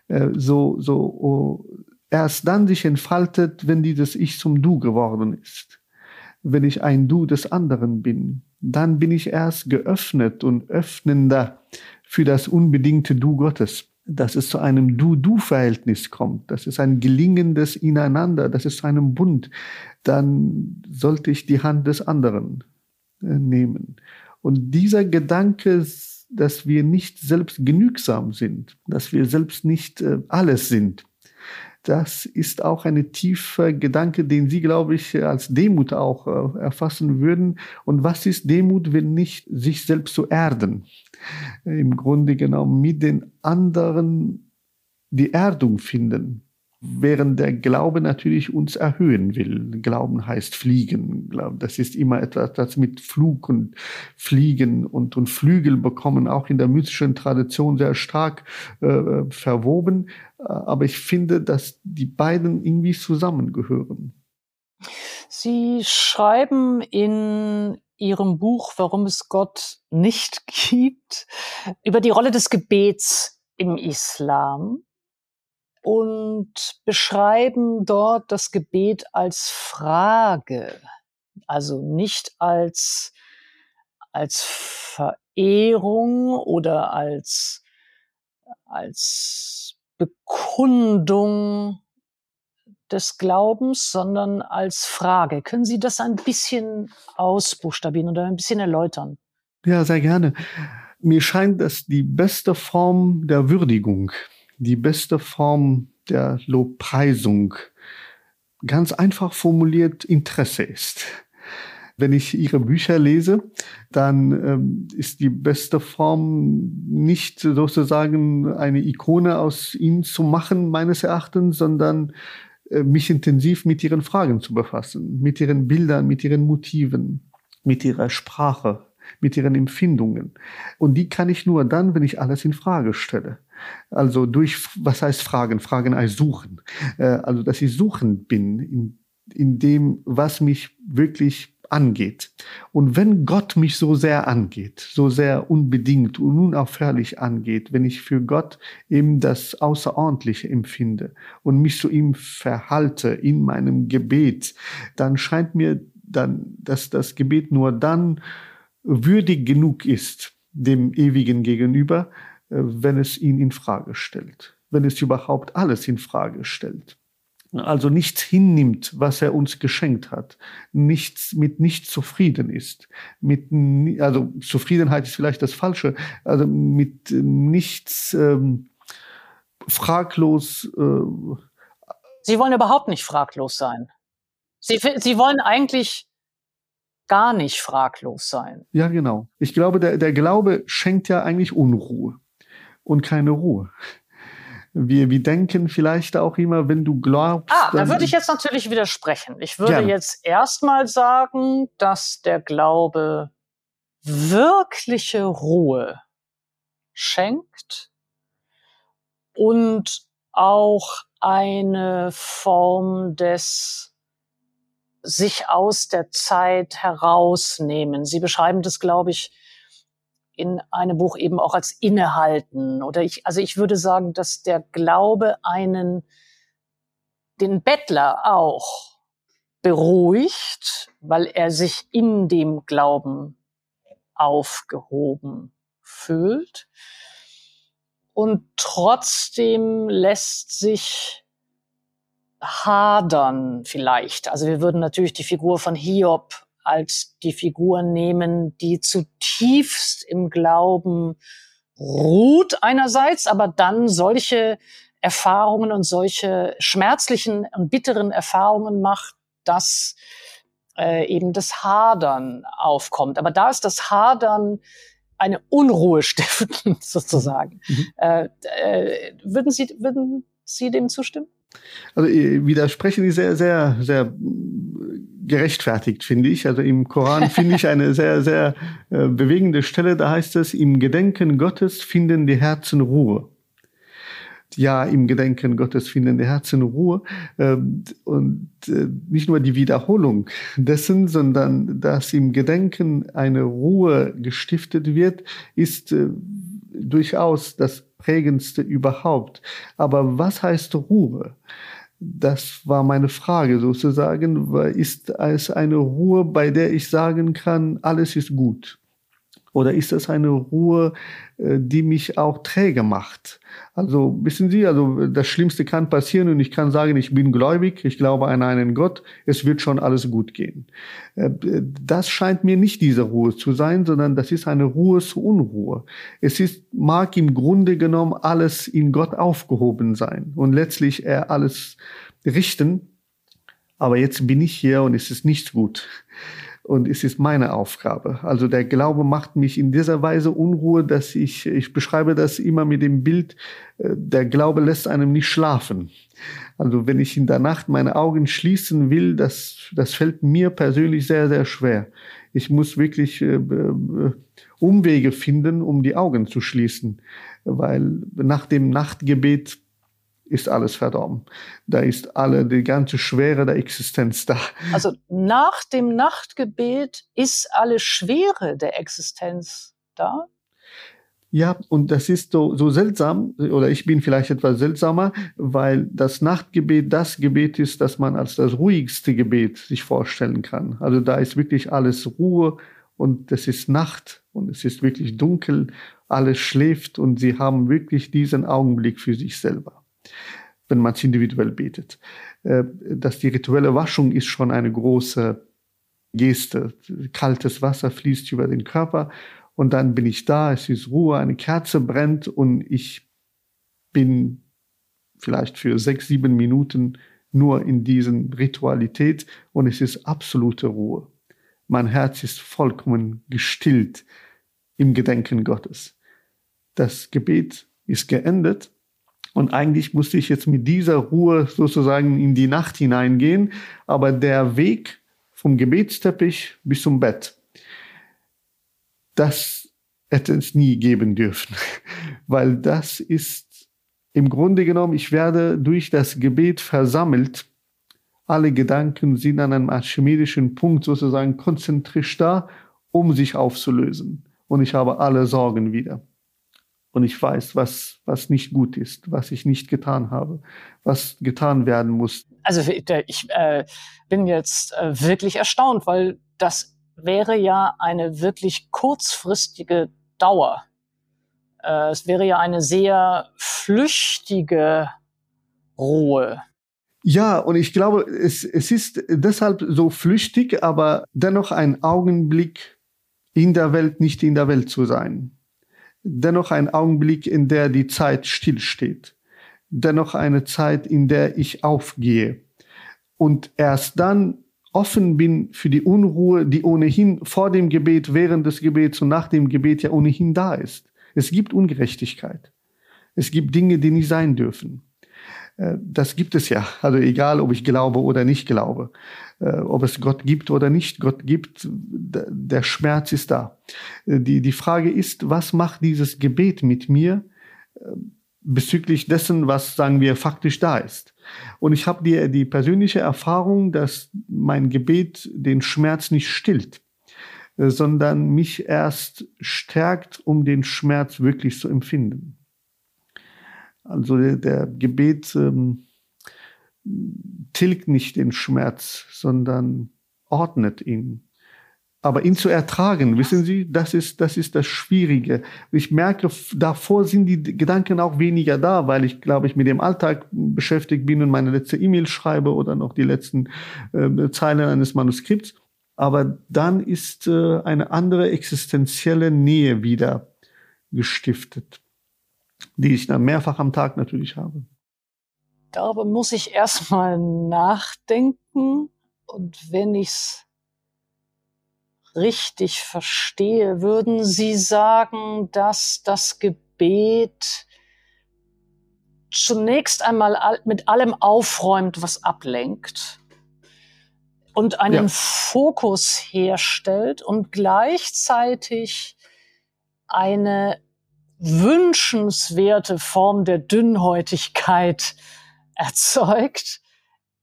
äh, so, so oh, erst dann sich entfaltet, wenn dieses Ich zum Du geworden ist. Wenn ich ein Du des anderen bin, dann bin ich erst geöffnet und öffnender für das unbedingte Du Gottes. Dass es zu einem Du-Du-Verhältnis kommt, dass es ein gelingendes Ineinander, dass es zu einem Bund, dann sollte ich die Hand des anderen äh, nehmen. Und dieser Gedanke dass wir nicht selbst genügsam sind, dass wir selbst nicht äh, alles sind. Das ist auch ein tiefer Gedanke, den Sie, glaube ich, als Demut auch äh, erfassen würden. Und was ist Demut, wenn nicht sich selbst zu erden? Im Grunde genommen mit den anderen die Erdung finden während der Glaube natürlich uns erhöhen will. Glauben heißt fliegen. Das ist immer etwas, das mit Flug und Fliegen und, und Flügel bekommen, auch in der mystischen Tradition sehr stark äh, verwoben. Aber ich finde, dass die beiden irgendwie zusammengehören. Sie schreiben in Ihrem Buch, warum es Gott nicht gibt, über die Rolle des Gebets im Islam und beschreiben dort das Gebet als Frage, also nicht als, als Verehrung oder als, als Bekundung des Glaubens, sondern als Frage. Können Sie das ein bisschen ausbuchstabieren oder ein bisschen erläutern? Ja, sehr gerne. Mir scheint das die beste Form der Würdigung die beste Form der Lobpreisung ganz einfach formuliert Interesse ist. Wenn ich Ihre Bücher lese, dann ähm, ist die beste Form nicht sozusagen eine Ikone aus Ihnen zu machen, meines Erachtens, sondern äh, mich intensiv mit Ihren Fragen zu befassen, mit Ihren Bildern, mit Ihren Motiven, mit Ihrer Sprache, mit Ihren Empfindungen. Und die kann ich nur dann, wenn ich alles in Frage stelle. Also durch, was heißt Fragen? Fragen als Suchen. Äh, also, dass ich suchend bin in, in dem, was mich wirklich angeht. Und wenn Gott mich so sehr angeht, so sehr unbedingt und unaufhörlich angeht, wenn ich für Gott eben das Außerordentliche empfinde und mich zu ihm verhalte in meinem Gebet, dann scheint mir dann, dass das Gebet nur dann würdig genug ist dem Ewigen gegenüber, wenn es ihn in Frage stellt, wenn es überhaupt alles in Frage stellt also nichts hinnimmt, was er uns geschenkt hat, nichts mit nichts zufrieden ist, mit also Zufriedenheit ist vielleicht das falsche, also mit nichts ähm, fraglos. Äh, Sie wollen überhaupt nicht fraglos sein. Sie, Sie wollen eigentlich gar nicht fraglos sein. Ja, genau. Ich glaube, der, der Glaube schenkt ja eigentlich Unruhe und keine Ruhe wir, wir denken vielleicht auch immer, wenn du glaubst. Ah, da würde ich jetzt natürlich widersprechen. Ich würde gerne. jetzt erstmal sagen, dass der Glaube wirkliche Ruhe schenkt und auch eine Form des sich aus der Zeit herausnehmen. Sie beschreiben das, glaube ich, in einem Buch eben auch als innehalten. Oder ich, also ich würde sagen, dass der Glaube einen, den Bettler auch beruhigt, weil er sich in dem Glauben aufgehoben fühlt. Und trotzdem lässt sich hadern vielleicht. Also wir würden natürlich die Figur von Hiob als die Figur nehmen, die zutiefst im Glauben ruht einerseits, aber dann solche Erfahrungen und solche schmerzlichen und bitteren Erfahrungen macht, dass äh, eben das Hadern aufkommt. Aber da ist das Hadern eine Unruhe stiftend sozusagen. Mhm. Äh, äh, würden, Sie, würden Sie dem zustimmen? Also äh, widersprechen die sehr, sehr, sehr gerechtfertigt, finde ich. Also im Koran finde ich eine sehr, sehr äh, bewegende Stelle. Da heißt es, im Gedenken Gottes finden die Herzen Ruhe. Ja, im Gedenken Gottes finden die Herzen Ruhe. Äh, und äh, nicht nur die Wiederholung dessen, sondern dass im Gedenken eine Ruhe gestiftet wird, ist äh, durchaus das prägendste überhaupt. Aber was heißt Ruhe? Das war meine Frage sozusagen. Ist es eine Ruhe, bei der ich sagen kann, alles ist gut? Oder ist das eine Ruhe, äh, die mich auch träge macht? Also wissen Sie, also das Schlimmste kann passieren und ich kann sagen, ich bin gläubig, ich glaube an einen Gott, es wird schon alles gut gehen. Äh, das scheint mir nicht diese Ruhe zu sein, sondern das ist eine Ruhe zur Unruhe. Es ist, mag im Grunde genommen alles in Gott aufgehoben sein und letztlich er alles richten. Aber jetzt bin ich hier und es ist nicht gut und es ist meine Aufgabe. Also der Glaube macht mich in dieser Weise Unruhe, dass ich, ich beschreibe das immer mit dem Bild, äh, der Glaube lässt einem nicht schlafen. Also wenn ich in der Nacht meine Augen schließen will, das, das fällt mir persönlich sehr, sehr schwer. Ich muss wirklich äh, äh Umwege finden, um die Augen zu schließen, weil nach dem Nachtgebet ist alles verdorben. Da ist alle, die ganze Schwere der Existenz da. Also nach dem Nachtgebet ist alle Schwere der Existenz da? Ja, und das ist so, so seltsam, oder ich bin vielleicht etwas seltsamer, weil das Nachtgebet das Gebet ist, das man als das ruhigste Gebet sich vorstellen kann. Also da ist wirklich alles Ruhe und es ist Nacht und es ist wirklich dunkel, alles schläft und sie haben wirklich diesen Augenblick für sich selber wenn man es individuell betet. Äh, dass die rituelle Waschung ist schon eine große Geste. Kaltes Wasser fließt über den Körper und dann bin ich da, es ist Ruhe, eine Kerze brennt und ich bin vielleicht für sechs, sieben Minuten nur in diesen Ritualität und es ist absolute Ruhe. mein Herz ist vollkommen gestillt im Gedenken Gottes. Das Gebet ist geendet und eigentlich musste ich jetzt mit dieser Ruhe sozusagen in die Nacht hineingehen, aber der Weg vom Gebetsteppich bis zum Bett, das hätte es nie geben dürfen, weil das ist im Grunde genommen, ich werde durch das Gebet versammelt alle Gedanken sind an einem archimedischen Punkt sozusagen konzentrisch da, um sich aufzulösen. Und ich habe alle Sorgen wieder. Und ich weiß, was, was nicht gut ist, was ich nicht getan habe, was getan werden muss. Also ich äh, bin jetzt äh, wirklich erstaunt, weil das wäre ja eine wirklich kurzfristige Dauer. Äh, es wäre ja eine sehr flüchtige Ruhe. Ja, und ich glaube, es, es ist deshalb so flüchtig, aber dennoch ein Augenblick in der Welt, nicht in der Welt zu sein. Dennoch ein Augenblick, in der die Zeit stillsteht. Dennoch eine Zeit, in der ich aufgehe. Und erst dann offen bin für die Unruhe, die ohnehin vor dem Gebet, während des Gebets und nach dem Gebet ja ohnehin da ist. Es gibt Ungerechtigkeit. Es gibt Dinge, die nicht sein dürfen. Äh, das gibt es ja. Also egal, ob ich glaube oder nicht glaube. Äh, ob es Gott gibt oder nicht Gott gibt, der Schmerz ist da. Äh, die, die Frage ist, was macht dieses Gebet mit mir bezüglich dessen, was, sagen wir, faktisch da ist? Und ich habe die, die persönliche Erfahrung, dass mein Gebet den Schmerz nicht stillt, sondern mich erst stärkt, um den Schmerz wirklich zu empfinden. Also der, der Gebet ähm, tilgt nicht den Schmerz, sondern ordnet ihn. Aber ihn zu ertragen, wissen Sie, das ist, das ist das Schwierige. Ich merke, davor sind die Gedanken auch weniger da, weil ich, glaube ich, mit dem Alltag beschäftigt bin und meine letzte E-Mail schreibe oder noch die letzten äh, Zeilen eines Manuskripts. Aber dann ist äh, eine andere existenzielle Nähe wieder gestiftet die ich dann mehrfach am Tag natürlich habe. Darüber muss ich erstmal nachdenken und wenn ich es richtig verstehe, würden Sie sagen, dass das Gebet zunächst einmal mit allem aufräumt, was ablenkt und einen ja. Fokus herstellt und gleichzeitig eine wünschenswerte Form der Dünnhäutigkeit erzeugt,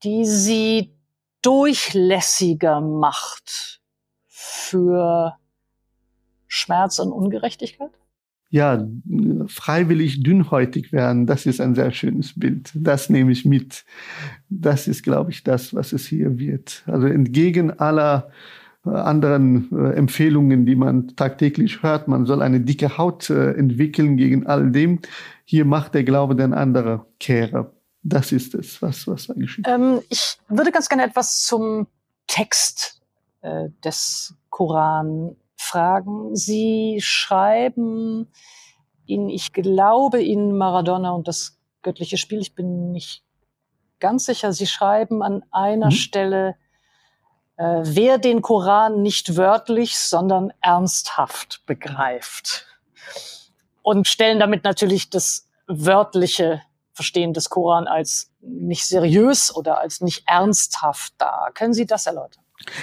die sie durchlässiger macht für Schmerz und Ungerechtigkeit? Ja, freiwillig dünnhäutig werden, das ist ein sehr schönes Bild. Das nehme ich mit. Das ist, glaube ich, das, was es hier wird. Also entgegen aller äh, anderen äh, Empfehlungen, die man tagtäglich hört. Man soll eine dicke Haut äh, entwickeln gegen all dem. Hier macht der Glaube den andere Kehre. Das ist es, was, was da geschieht. Ähm, ich würde ganz gerne etwas zum Text äh, des Koran fragen. Sie schreiben in, ich glaube, in Maradona und das göttliche Spiel, ich bin nicht ganz sicher, Sie schreiben an einer mhm. Stelle, äh, wer den Koran nicht wörtlich, sondern ernsthaft begreift. Und stellen damit natürlich das wörtliche Verstehen des Koran als nicht seriös oder als nicht ernsthaft dar. Können Sie das erläutern?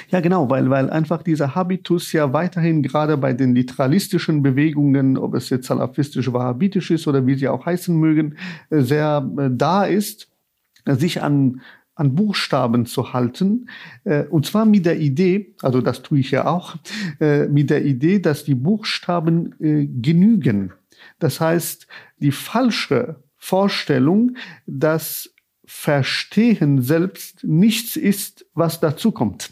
Ja, genau, weil, weil einfach dieser Habitus ja weiterhin gerade bei den literalistischen Bewegungen, ob es jetzt salafistisch, wahhabitisch ist oder wie sie auch heißen mögen, äh, sehr äh, da ist, sich an an Buchstaben zu halten. Äh, und zwar mit der Idee, also das tue ich ja auch, äh, mit der Idee, dass die Buchstaben äh, genügen. Das heißt, die falsche Vorstellung, dass Verstehen selbst nichts ist, was dazu kommt,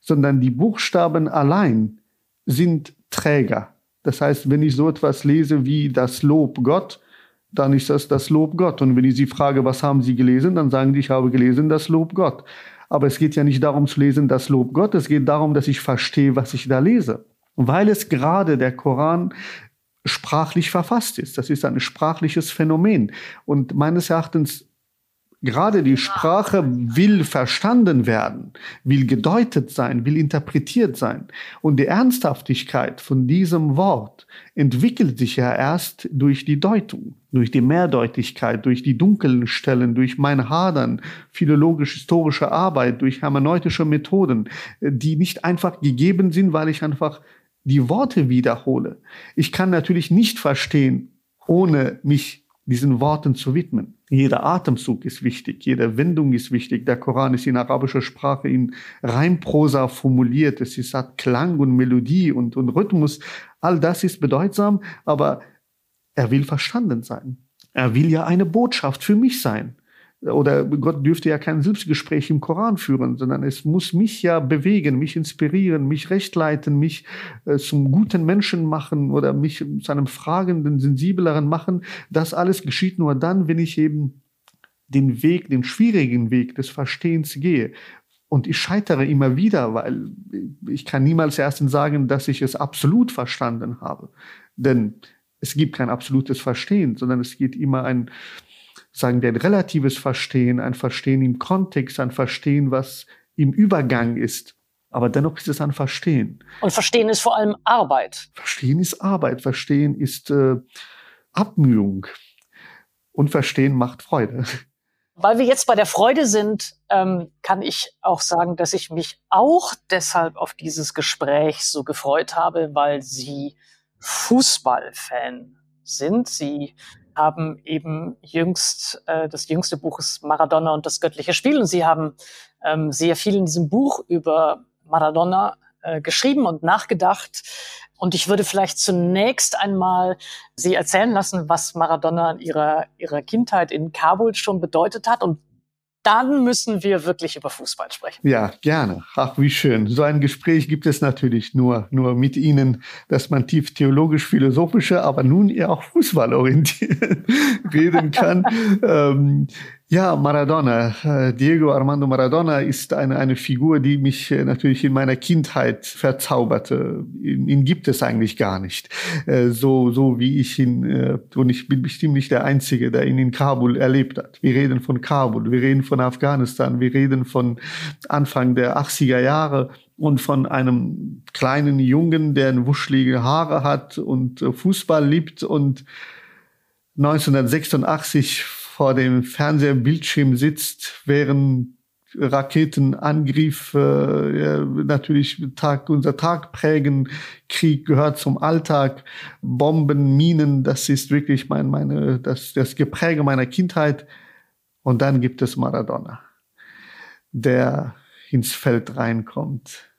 sondern die Buchstaben allein sind Träger. Das heißt, wenn ich so etwas lese wie das Lob Gott, dann ist das das Lob Gott. Und wenn ich sie frage, was haben Sie gelesen, dann sagen die, ich habe gelesen das Lob Gott. Aber es geht ja nicht darum zu lesen das Lob Gott, es geht darum, dass ich verstehe, was ich da lese. Weil es gerade der Koran sprachlich verfasst ist. Das ist ein sprachliches Phänomen. Und meines Erachtens Gerade die Sprache will verstanden werden, will gedeutet sein, will interpretiert sein. Und die Ernsthaftigkeit von diesem Wort entwickelt sich ja erst durch die Deutung, durch die Mehrdeutigkeit, durch die dunklen Stellen, durch mein Hadern, philologisch-historische Arbeit, durch hermeneutische Methoden, die nicht einfach gegeben sind, weil ich einfach die Worte wiederhole. Ich kann natürlich nicht verstehen, ohne mich diesen Worten zu widmen. Jeder Atemzug ist wichtig, jede Wendung ist wichtig. Der Koran ist in arabischer Sprache in Reimprosa formuliert. Es ist, hat Klang und Melodie und, und Rhythmus. All das ist bedeutsam, aber er will verstanden sein. Er will ja eine Botschaft für mich sein oder Gott dürfte ja kein Selbstgespräch im Koran führen, sondern es muss mich ja bewegen, mich inspirieren, mich rechtleiten, mich äh, zum guten Menschen machen oder mich zu einem fragenden, sensibleren machen. Das alles geschieht nur dann, wenn ich eben den Weg, den schwierigen Weg des Verstehens gehe. Und ich scheitere immer wieder, weil ich kann niemals erstens sagen, dass ich es absolut verstanden habe. Denn es gibt kein absolutes Verstehen, sondern es geht immer ein, sagen wir, ein relatives Verstehen, ein Verstehen im Kontext, ein Verstehen, was im Übergang ist. Aber dennoch ist es ein Verstehen. Und Verstehen ist vor allem Arbeit. Verstehen ist Arbeit. Verstehen ist äh, Abmühung. Und Verstehen macht Freude. Weil wir jetzt bei der Freude sind, ähm, kann ich auch sagen, dass ich mich auch deshalb auf dieses Gespräch so gefreut habe, weil Sie Fußballfan sind. Sie haben eben jüngst, äh, das jüngste Buch ist Maradona und das göttliche Spiel. Und sie haben ähm, sehr viel in diesem Buch über Maradona äh, geschrieben und nachgedacht. Und ich würde vielleicht zunächst einmal Sie erzählen lassen, was Maradona in ihrer, ihrer Kindheit in Kabul schon bedeutet hat und dann müssen wir wirklich über Fußball sprechen. Ja, gerne. Ach, wie schön. So ein Gespräch gibt es natürlich nur, nur mit Ihnen, dass man tief theologisch-philosophische, aber nun eher auch fußballorientiert reden kann. ähm, ja, Maradona, äh, Diego Armando Maradona ist eine, eine Figur, die mich äh, natürlich in meiner Kindheit verzauberte. Ihn, ihn gibt es eigentlich gar nicht. Äh, so, so wie ich ihn, und ich bin bestimmt nicht der Einzige, der ihn in Kabul erlebt hat. Wir reden von Kabul, wir reden von Afghanistan, wir reden von Anfang der 80er Jahre und von einem kleinen Jungen, der wuschelige Haare hat und Fußball liebt und 1986 vor dem Fernsehbildschirm sitzt, während Raketenangriff äh, natürlich Tag, unser Tag prägen. Krieg gehört zum Alltag. Bomben, Minen, das ist wirklich mein, meine, das, das Gepräge meiner Kindheit. Und dann gibt es Maradona, der ins Feld reinkommt.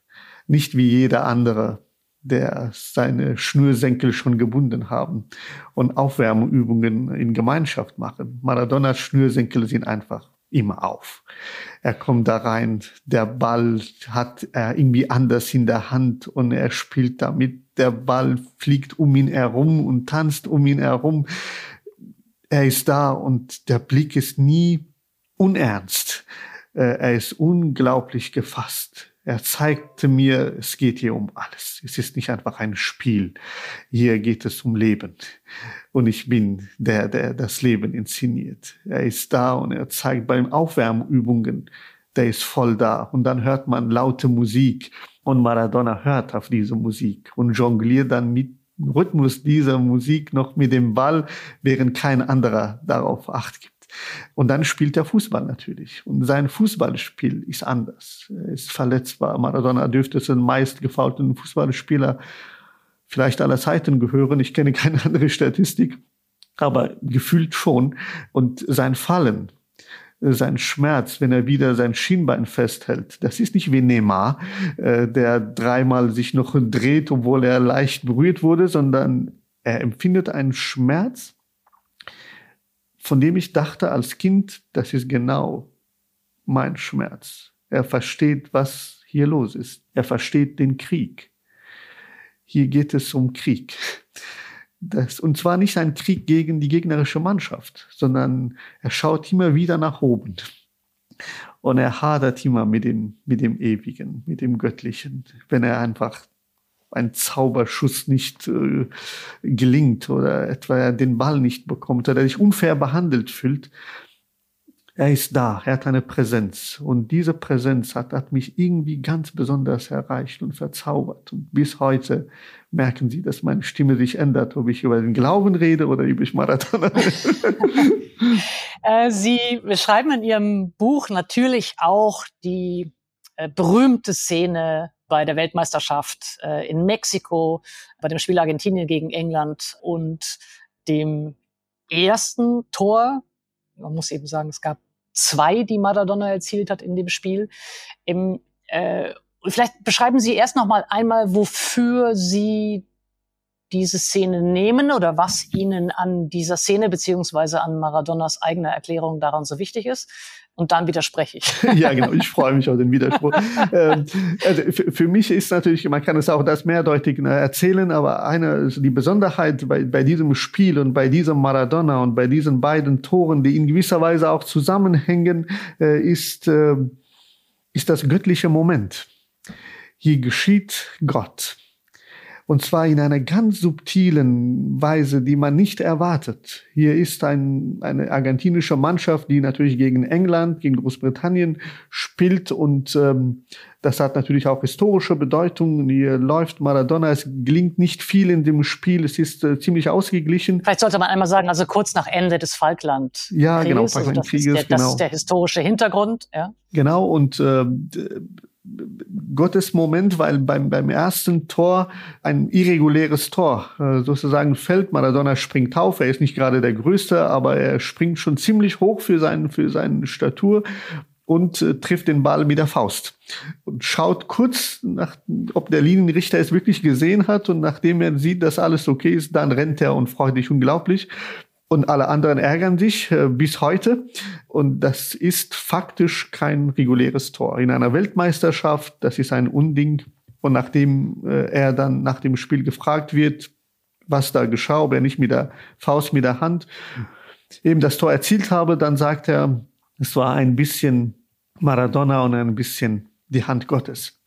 Nicht wie jeder andere der seine Schnürsenkel schon gebunden haben und Aufwärmübungen in Gemeinschaft machen. Maradonas Schnürsenkel sind einfach immer auf. Er kommt da rein, der Ball hat er irgendwie anders in der Hand und er spielt damit. Der Ball fliegt um ihn herum und tanzt um ihn herum. Er ist da und der Blick ist nie unernst. Äh, er ist unglaublich gefasst. Er zeigte mir, es geht hier um alles. Es ist nicht einfach ein Spiel. Hier geht es um Leben. Und ich bin der, der das Leben inszeniert. Er ist da und er zeigt beim Aufwärmübungen, der ist voll da. Und dann hört man laute Musik und Maradona hört auf diese Musik und jongliert dann mit Rhythmus dieser Musik noch mit dem Ball, während kein anderer darauf acht gibt. Und dann spielt er Fußball natürlich. Und sein Fußballspiel ist anders. Er ist verletzbar. Maradona dürfte zu den meist gefaulten Fußballspieler vielleicht aller Zeiten gehören. Ich kenne keine andere Statistik, aber gefühlt schon. Und sein Fallen, sein Schmerz, wenn er wieder sein Schienbein festhält. Das ist nicht wie Neymar, äh, der dreimal sich noch dreht, obwohl er leicht berührt wurde, sondern er empfindet einen Schmerz, von dem ich dachte als Kind, das ist genau mein Schmerz. Er versteht, was hier los ist. Er versteht den Krieg. Hier geht es um Krieg. Das, und zwar nicht ein Krieg gegen die gegnerische Mannschaft, sondern er schaut immer wieder nach oben. Und er hadert immer mit dem, mit dem Ewigen, mit dem Göttlichen, wenn er einfach ein Zauberschuss nicht äh, gelingt oder etwa er den Ball nicht bekommt oder sich unfair behandelt fühlt. er ist da, er hat eine Präsenz. Und diese Präsenz hat, hat mich irgendwie ganz besonders erreicht und verzaubert. Und bis heute merken Sie, dass meine Stimme sich ändert, ob ich über den Glauben rede oder über Maradona. Äh, Sie beschreiben in Ihrem Buch natürlich auch die äh, berühmte Szene bei der Weltmeisterschaft äh, in Mexiko, bei dem Spiel Argentinien gegen England und dem ersten Tor. Man muss eben sagen, es gab zwei, die Maradona erzielt hat in dem Spiel. Im, äh, vielleicht beschreiben Sie erst noch mal einmal, wofür Sie diese Szene nehmen oder was Ihnen an dieser Szene beziehungsweise an Maradonas eigener Erklärung daran so wichtig ist. Und dann widerspreche ich. ja, genau. Ich freue mich auf den Widerspruch. ähm, also für, für, mich ist natürlich, man kann es auch das mehrdeutig äh, erzählen, aber eine, also die Besonderheit bei, bei diesem Spiel und bei diesem Maradona und bei diesen beiden Toren, die in gewisser Weise auch zusammenhängen, äh, ist, äh, ist das göttliche Moment. Hier geschieht Gott. Und zwar in einer ganz subtilen Weise, die man nicht erwartet. Hier ist ein, eine argentinische Mannschaft, die natürlich gegen England, gegen Großbritannien spielt. Und ähm, das hat natürlich auch historische Bedeutung. Hier läuft Maradona. Es gelingt nicht viel in dem Spiel. Es ist äh, ziemlich ausgeglichen. Vielleicht sollte man einmal sagen, also kurz nach Ende des Falkland. Ja, genau. Falklandkrieges, also das, genau. das ist der historische Hintergrund. Ja. Genau. Und äh, Gottes Moment, weil beim, beim ersten Tor ein irreguläres Tor äh, sozusagen fällt. Maradona springt auf. Er ist nicht gerade der Größte, aber er springt schon ziemlich hoch für, seinen für seine Statur und äh, trifft den Ball mit der Faust und schaut kurz nach, ob der Linienrichter es wirklich gesehen hat und nachdem er sieht, dass alles okay ist, dann rennt er und freut sich unglaublich und alle anderen ärgern sich äh, bis heute. Und das ist faktisch kein reguläres Tor. In einer Weltmeisterschaft, das ist ein Unding. Und nachdem äh, er dann nach dem Spiel gefragt wird, was da geschah, ob er nicht mit der Faust, mit der Hand eben das Tor erzielt habe, dann sagt er, es war ein bisschen Maradona und ein bisschen die Hand Gottes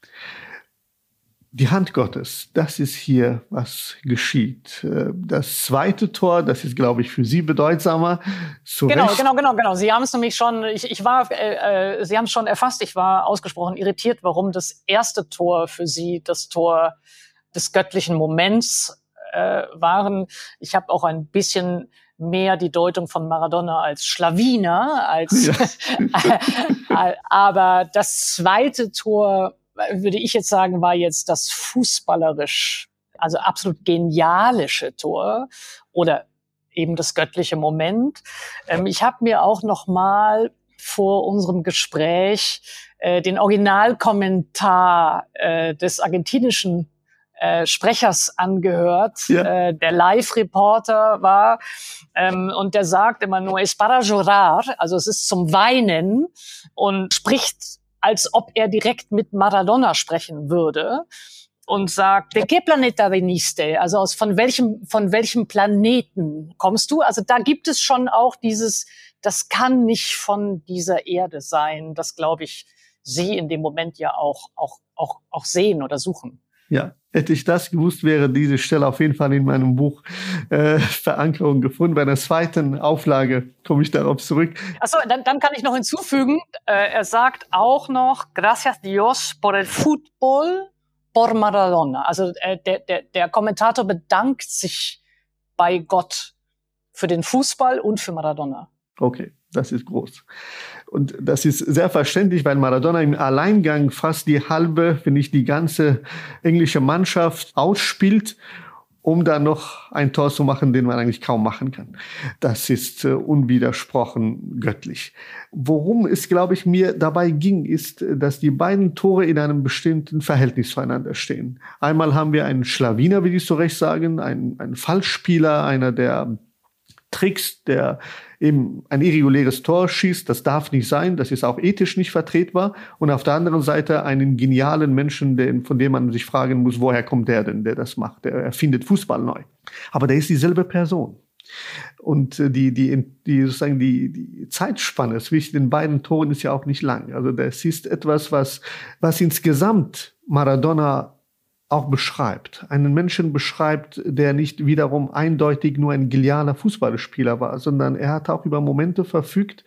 die Hand Gottes, das ist hier, was geschieht. Äh, das zweite Tor, das ist, glaube ich, für Sie bedeutsamer. Zu genau, Recht. genau, genau, genau. Sie haben es nämlich schon, ich, ich war, äh, äh, Sie haben es schon erfasst, ich war ausgesprochen irritiert, warum das erste Tor für Sie das Tor des göttlichen Moments äh, waren. Ich habe auch ein bisschen mehr die Deutung von Maradona als Schlawiner, als, ja. aber das zweite Tor würde ich jetzt sagen, war jetzt das fußballerisch, also absolut genialische Tor oder eben das göttliche Moment. Ähm, ich habe mir auch noch mal vor unserem Gespräch äh, den Originalkommentar äh, des argentinischen äh, Sprechers angehört, ja. äh, der Live-Reporter war. Ähm, und der sagt immer nur, es para llorar, also es ist zum Weinen und spricht als ob er direkt mit Maradona sprechen würde und sagt, de qué planeta veniste? Also aus von welchem, von welchem Planeten kommst du? Also da gibt es schon auch dieses, das kann nicht von dieser Erde sein. Das glaube ich, sie in dem Moment ja auch, auch, auch, auch sehen oder suchen. Ja, hätte ich das gewusst, wäre diese Stelle auf jeden Fall in meinem Buch äh, Verankerung gefunden. Bei der zweiten Auflage komme ich darauf zurück. Achso, dann, dann kann ich noch hinzufügen, äh, er sagt auch noch, gracias Dios por el fútbol por Maradona. Also äh, der, der, der Kommentator bedankt sich bei Gott für den Fußball und für Maradona. Okay, das ist groß. Und das ist sehr verständlich, weil Maradona im Alleingang fast die halbe, wenn nicht die ganze englische Mannschaft ausspielt, um da noch ein Tor zu machen, den man eigentlich kaum machen kann. Das ist äh, unwidersprochen göttlich. Worum es, glaube ich, mir dabei ging, ist, dass die beiden Tore in einem bestimmten Verhältnis zueinander stehen. Einmal haben wir einen Schlawiner, wie die zu Recht sagen, einen, einen Fallspieler, einer, der Tricks, der eben ein irreguläres Tor schießt, das darf nicht sein, das ist auch ethisch nicht vertretbar. Und auf der anderen Seite einen genialen Menschen, den, von dem man sich fragen muss, woher kommt der denn, der das macht? Der erfindet Fußball neu. Aber der ist dieselbe Person. Und äh, die, die, die, sozusagen die, die Zeitspanne zwischen den beiden Toren ist ja auch nicht lang. Also das ist etwas, was, was insgesamt Maradona auch beschreibt. Einen Menschen beschreibt, der nicht wiederum eindeutig nur ein genialer Fußballspieler war, sondern er hat auch über Momente verfügt,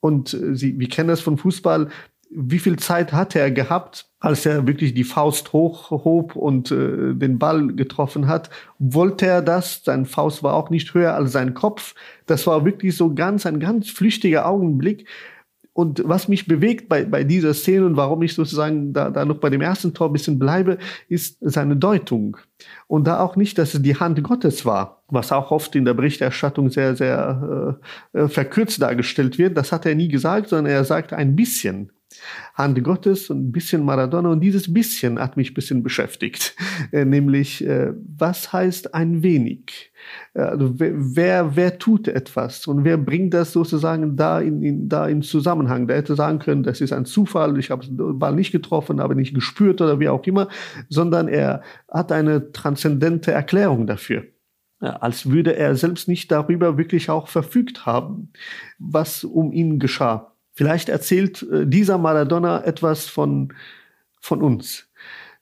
Und äh, Sie, wir kennen das von Fußball. Wie viel Zeit hatte er gehabt, als er wirklich die Faust hochhob und äh, den Ball getroffen hat? Wollte er das? Sein Faust war auch nicht höher als sein Kopf. Das war wirklich so ganz, ein ganz flüchtiger Augenblick. Und was mich bewegt bei, bei dieser Szene und warum ich sozusagen da, da noch bei dem ersten Tor ein bisschen bleibe, ist seine Deutung. Und da auch nicht, dass es die Hand Gottes war, was auch oft in der Berichterstattung sehr, sehr äh, äh verkürzt dargestellt wird. Das hat er nie gesagt, sondern er sagt ein bisschen. Hand Gottes und ein bisschen Maradona. Und dieses bisschen hat mich ein bisschen beschäftigt. Äh, nämlich, äh, was heißt ein wenig? Also wer, wer tut etwas und wer bringt das sozusagen da in, in, da in Zusammenhang? Der hätte sagen können, das ist ein Zufall, ich habe den Ball nicht getroffen, aber nicht gespürt oder wie auch immer, sondern er hat eine transzendente Erklärung dafür. Als würde er selbst nicht darüber wirklich auch verfügt haben, was um ihn geschah. Vielleicht erzählt äh, dieser Maradona etwas von, von uns.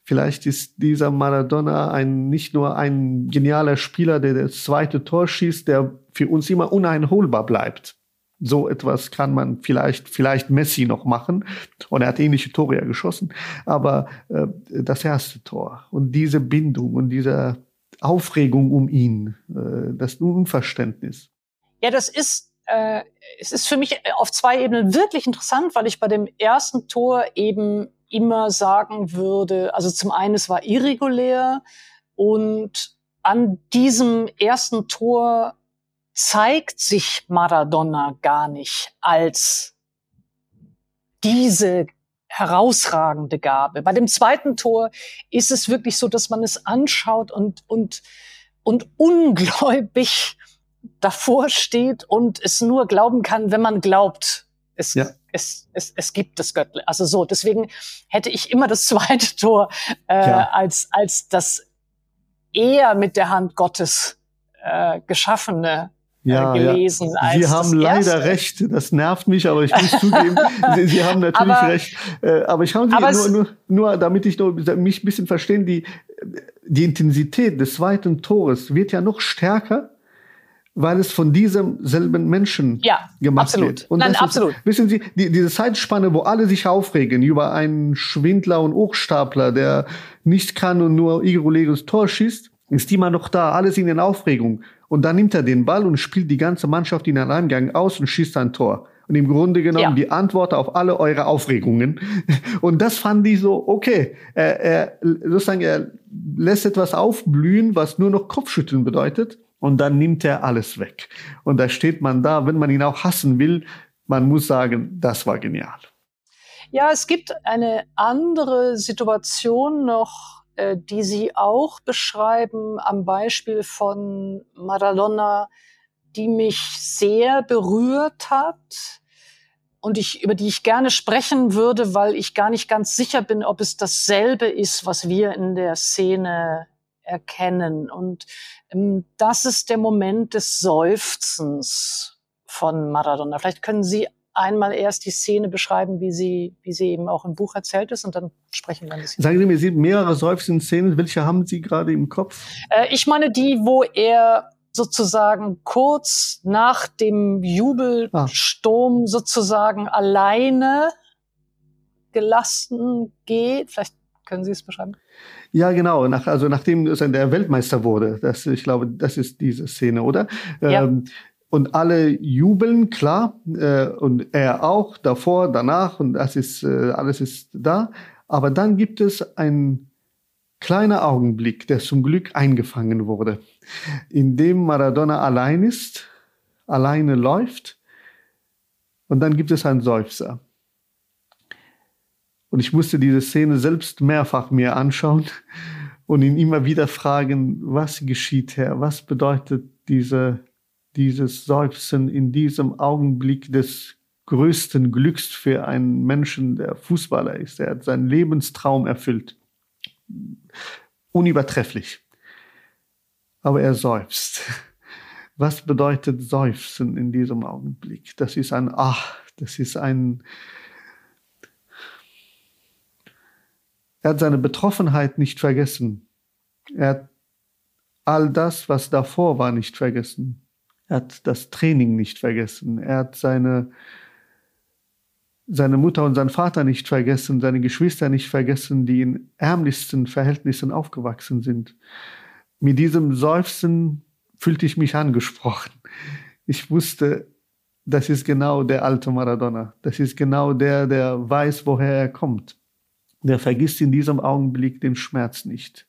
Vielleicht ist dieser Maradona ein, nicht nur ein genialer Spieler, der das zweite Tor schießt, der für uns immer uneinholbar bleibt. So etwas kann man vielleicht, vielleicht Messi noch machen. Und er hat ähnliche Tore ja geschossen. Aber äh, das erste Tor und diese Bindung und diese Aufregung um ihn, äh, das Unverständnis. Ja, das ist äh, es ist für mich auf zwei Ebenen wirklich interessant, weil ich bei dem ersten Tor eben immer sagen würde, also zum einen, es war irregulär und an diesem ersten Tor zeigt sich Maradona gar nicht als diese herausragende Gabe. Bei dem zweiten Tor ist es wirklich so, dass man es anschaut und, und, und ungläubig davor steht und es nur glauben kann, wenn man glaubt. Es, ja. es, es, es gibt das Göttle. Also so, deswegen hätte ich immer das zweite Tor äh, ja. als, als das eher mit der Hand Gottes äh, geschaffene äh, ja, gelesen. Ja. Sie haben leider erste. recht, das nervt mich, aber ich muss zugeben, Sie, Sie, haben natürlich aber, recht. Äh, aber ich habe nur, nur, nur, damit ich nur, mich ein bisschen verstehen, die, die Intensität des zweiten Tores wird ja noch stärker, weil es von diesem selben Menschen ja, gemacht absolut. wird. Und Nein, absolut. Ist, wissen Sie, die, diese Zeitspanne, wo alle sich aufregen über einen Schwindler und Hochstapler, der nicht kann und nur irreguläres Tor schießt, ist immer noch da, alles in den Aufregung. Und dann nimmt er den Ball und spielt die ganze Mannschaft in einen Eingang aus und schießt ein Tor. Und im Grunde genommen ja. die Antwort auf alle eure Aufregungen. Und das fand ich so, okay, er, er, sozusagen, er lässt etwas aufblühen, was nur noch Kopfschütteln bedeutet und dann nimmt er alles weg. Und da steht man da, wenn man ihn auch hassen will, man muss sagen, das war genial. Ja, es gibt eine andere Situation noch, äh, die Sie auch beschreiben am Beispiel von Maradona, die mich sehr berührt hat und ich, über die ich gerne sprechen würde, weil ich gar nicht ganz sicher bin, ob es dasselbe ist, was wir in der Szene erkennen. Und das ist der Moment des Seufzens von Maradona. Vielleicht können Sie einmal erst die Szene beschreiben, wie sie, wie sie eben auch im Buch erzählt ist, und dann sprechen wir ein bisschen. Sagen Sie mir, Sie mehrere seufzenden Szenen. Welche haben Sie gerade im Kopf? Äh, ich meine die, wo er sozusagen kurz nach dem Jubelsturm ah. sozusagen alleine gelassen geht. Vielleicht können Sie es beschreiben? Ja, genau. Nach, also nachdem der Weltmeister wurde, das, ich glaube, das ist diese Szene, oder? Ja. Ähm, und alle jubeln, klar, äh, und er auch, davor, danach, und das ist, äh, alles ist da. Aber dann gibt es ein kleiner Augenblick, der zum Glück eingefangen wurde, in dem Maradona allein ist, alleine läuft, und dann gibt es einen Seufzer. Und ich musste diese Szene selbst mehrfach mir anschauen und ihn immer wieder fragen, was geschieht, Herr? Was bedeutet diese, dieses Seufzen in diesem Augenblick des größten Glücks für einen Menschen, der Fußballer ist? Er hat seinen Lebenstraum erfüllt. Unübertrefflich. Aber er seufzt. Was bedeutet Seufzen in diesem Augenblick? Das ist ein Ach, das ist ein, Er hat seine Betroffenheit nicht vergessen. Er hat all das, was davor war, nicht vergessen. Er hat das Training nicht vergessen. Er hat seine, seine Mutter und seinen Vater nicht vergessen, seine Geschwister nicht vergessen, die in ärmlichsten Verhältnissen aufgewachsen sind. Mit diesem Seufzen fühlte ich mich angesprochen. Ich wusste, das ist genau der alte Maradona. Das ist genau der, der weiß, woher er kommt. Der vergisst in diesem Augenblick den Schmerz nicht.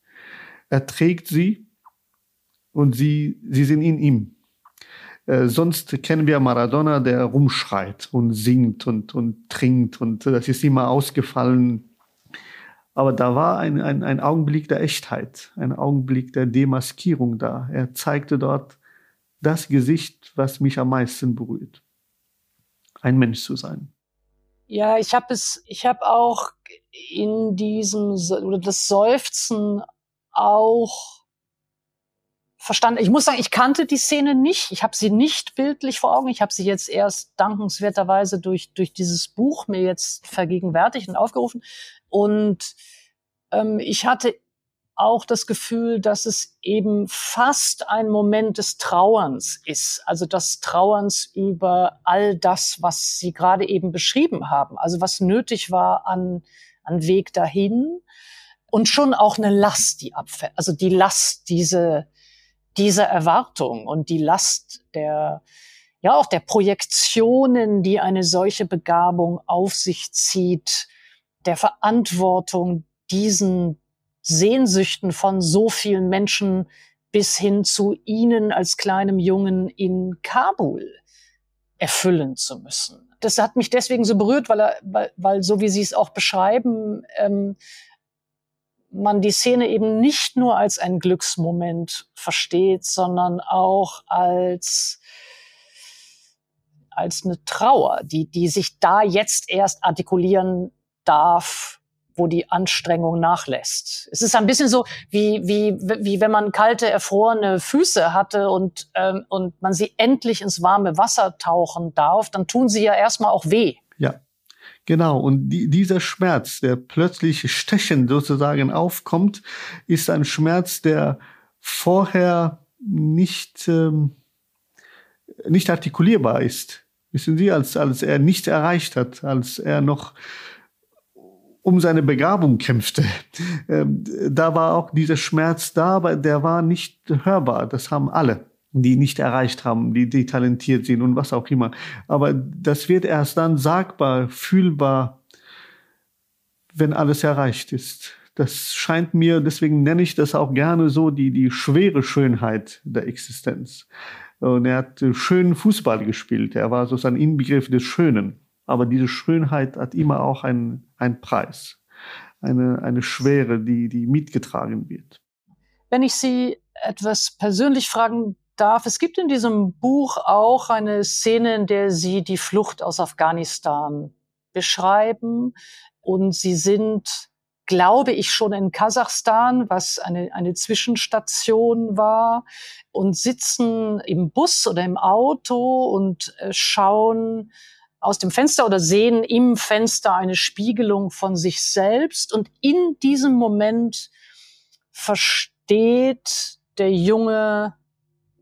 Er trägt sie und sie, sie sind in ihm. Äh, sonst kennen wir Maradona, der rumschreit und singt und, und trinkt und das ist immer ausgefallen. Aber da war ein, ein, ein Augenblick der Echtheit, ein Augenblick der Demaskierung da. Er zeigte dort das Gesicht, was mich am meisten berührt. Ein Mensch zu sein. Ja, ich habe es, ich habe auch in diesem oder das Seufzen auch verstanden. Ich muss sagen, ich kannte die Szene nicht. Ich habe sie nicht bildlich vor Augen. Ich habe sie jetzt erst dankenswerterweise durch, durch dieses Buch mir jetzt vergegenwärtigt und aufgerufen. Und ähm, ich hatte auch das Gefühl, dass es eben fast ein Moment des Trauerns ist. Also des Trauerns über all das, was Sie gerade eben beschrieben haben. Also was nötig war an, an Weg dahin. Und schon auch eine Last, die abfällt. Also die Last, diese, dieser Erwartung und die Last der, ja auch der Projektionen, die eine solche Begabung auf sich zieht, der Verantwortung, diesen Sehnsüchten von so vielen Menschen bis hin zu Ihnen als kleinem Jungen in Kabul erfüllen zu müssen. Das hat mich deswegen so berührt, weil, er, weil, weil so wie Sie es auch beschreiben, ähm, man die Szene eben nicht nur als ein Glücksmoment versteht, sondern auch als als eine Trauer, die, die sich da jetzt erst artikulieren darf, wo die Anstrengung nachlässt. Es ist ein bisschen so, wie, wie, wie wenn man kalte, erfrorene Füße hatte und, ähm, und man sie endlich ins warme Wasser tauchen darf, dann tun sie ja erstmal auch weh. Ja, Genau, und die, dieser Schmerz, der plötzlich stechend sozusagen aufkommt, ist ein Schmerz, der vorher nicht, ähm, nicht artikulierbar ist. Wissen Sie, als, als er nichts erreicht hat, als er noch um seine Begabung kämpfte. Ähm, da war auch dieser Schmerz da, aber der war nicht hörbar. Das haben alle die nicht erreicht haben, die, die talentiert sind und was auch immer. Aber das wird erst dann sagbar, fühlbar, wenn alles erreicht ist. Das scheint mir, deswegen nenne ich das auch gerne so, die, die schwere Schönheit der Existenz. Und er hat schönen Fußball gespielt. Er war sozusagen Inbegriff des Schönen. Aber diese Schönheit hat immer auch einen, einen Preis. Eine, eine Schwere, die, die mitgetragen wird. Wenn ich Sie etwas persönlich fragen darf. Es gibt in diesem Buch auch eine Szene, in der Sie die Flucht aus Afghanistan beschreiben. Und Sie sind, glaube ich, schon in Kasachstan, was eine, eine Zwischenstation war, und sitzen im Bus oder im Auto und äh, schauen aus dem Fenster oder sehen im Fenster eine Spiegelung von sich selbst. Und in diesem Moment versteht der junge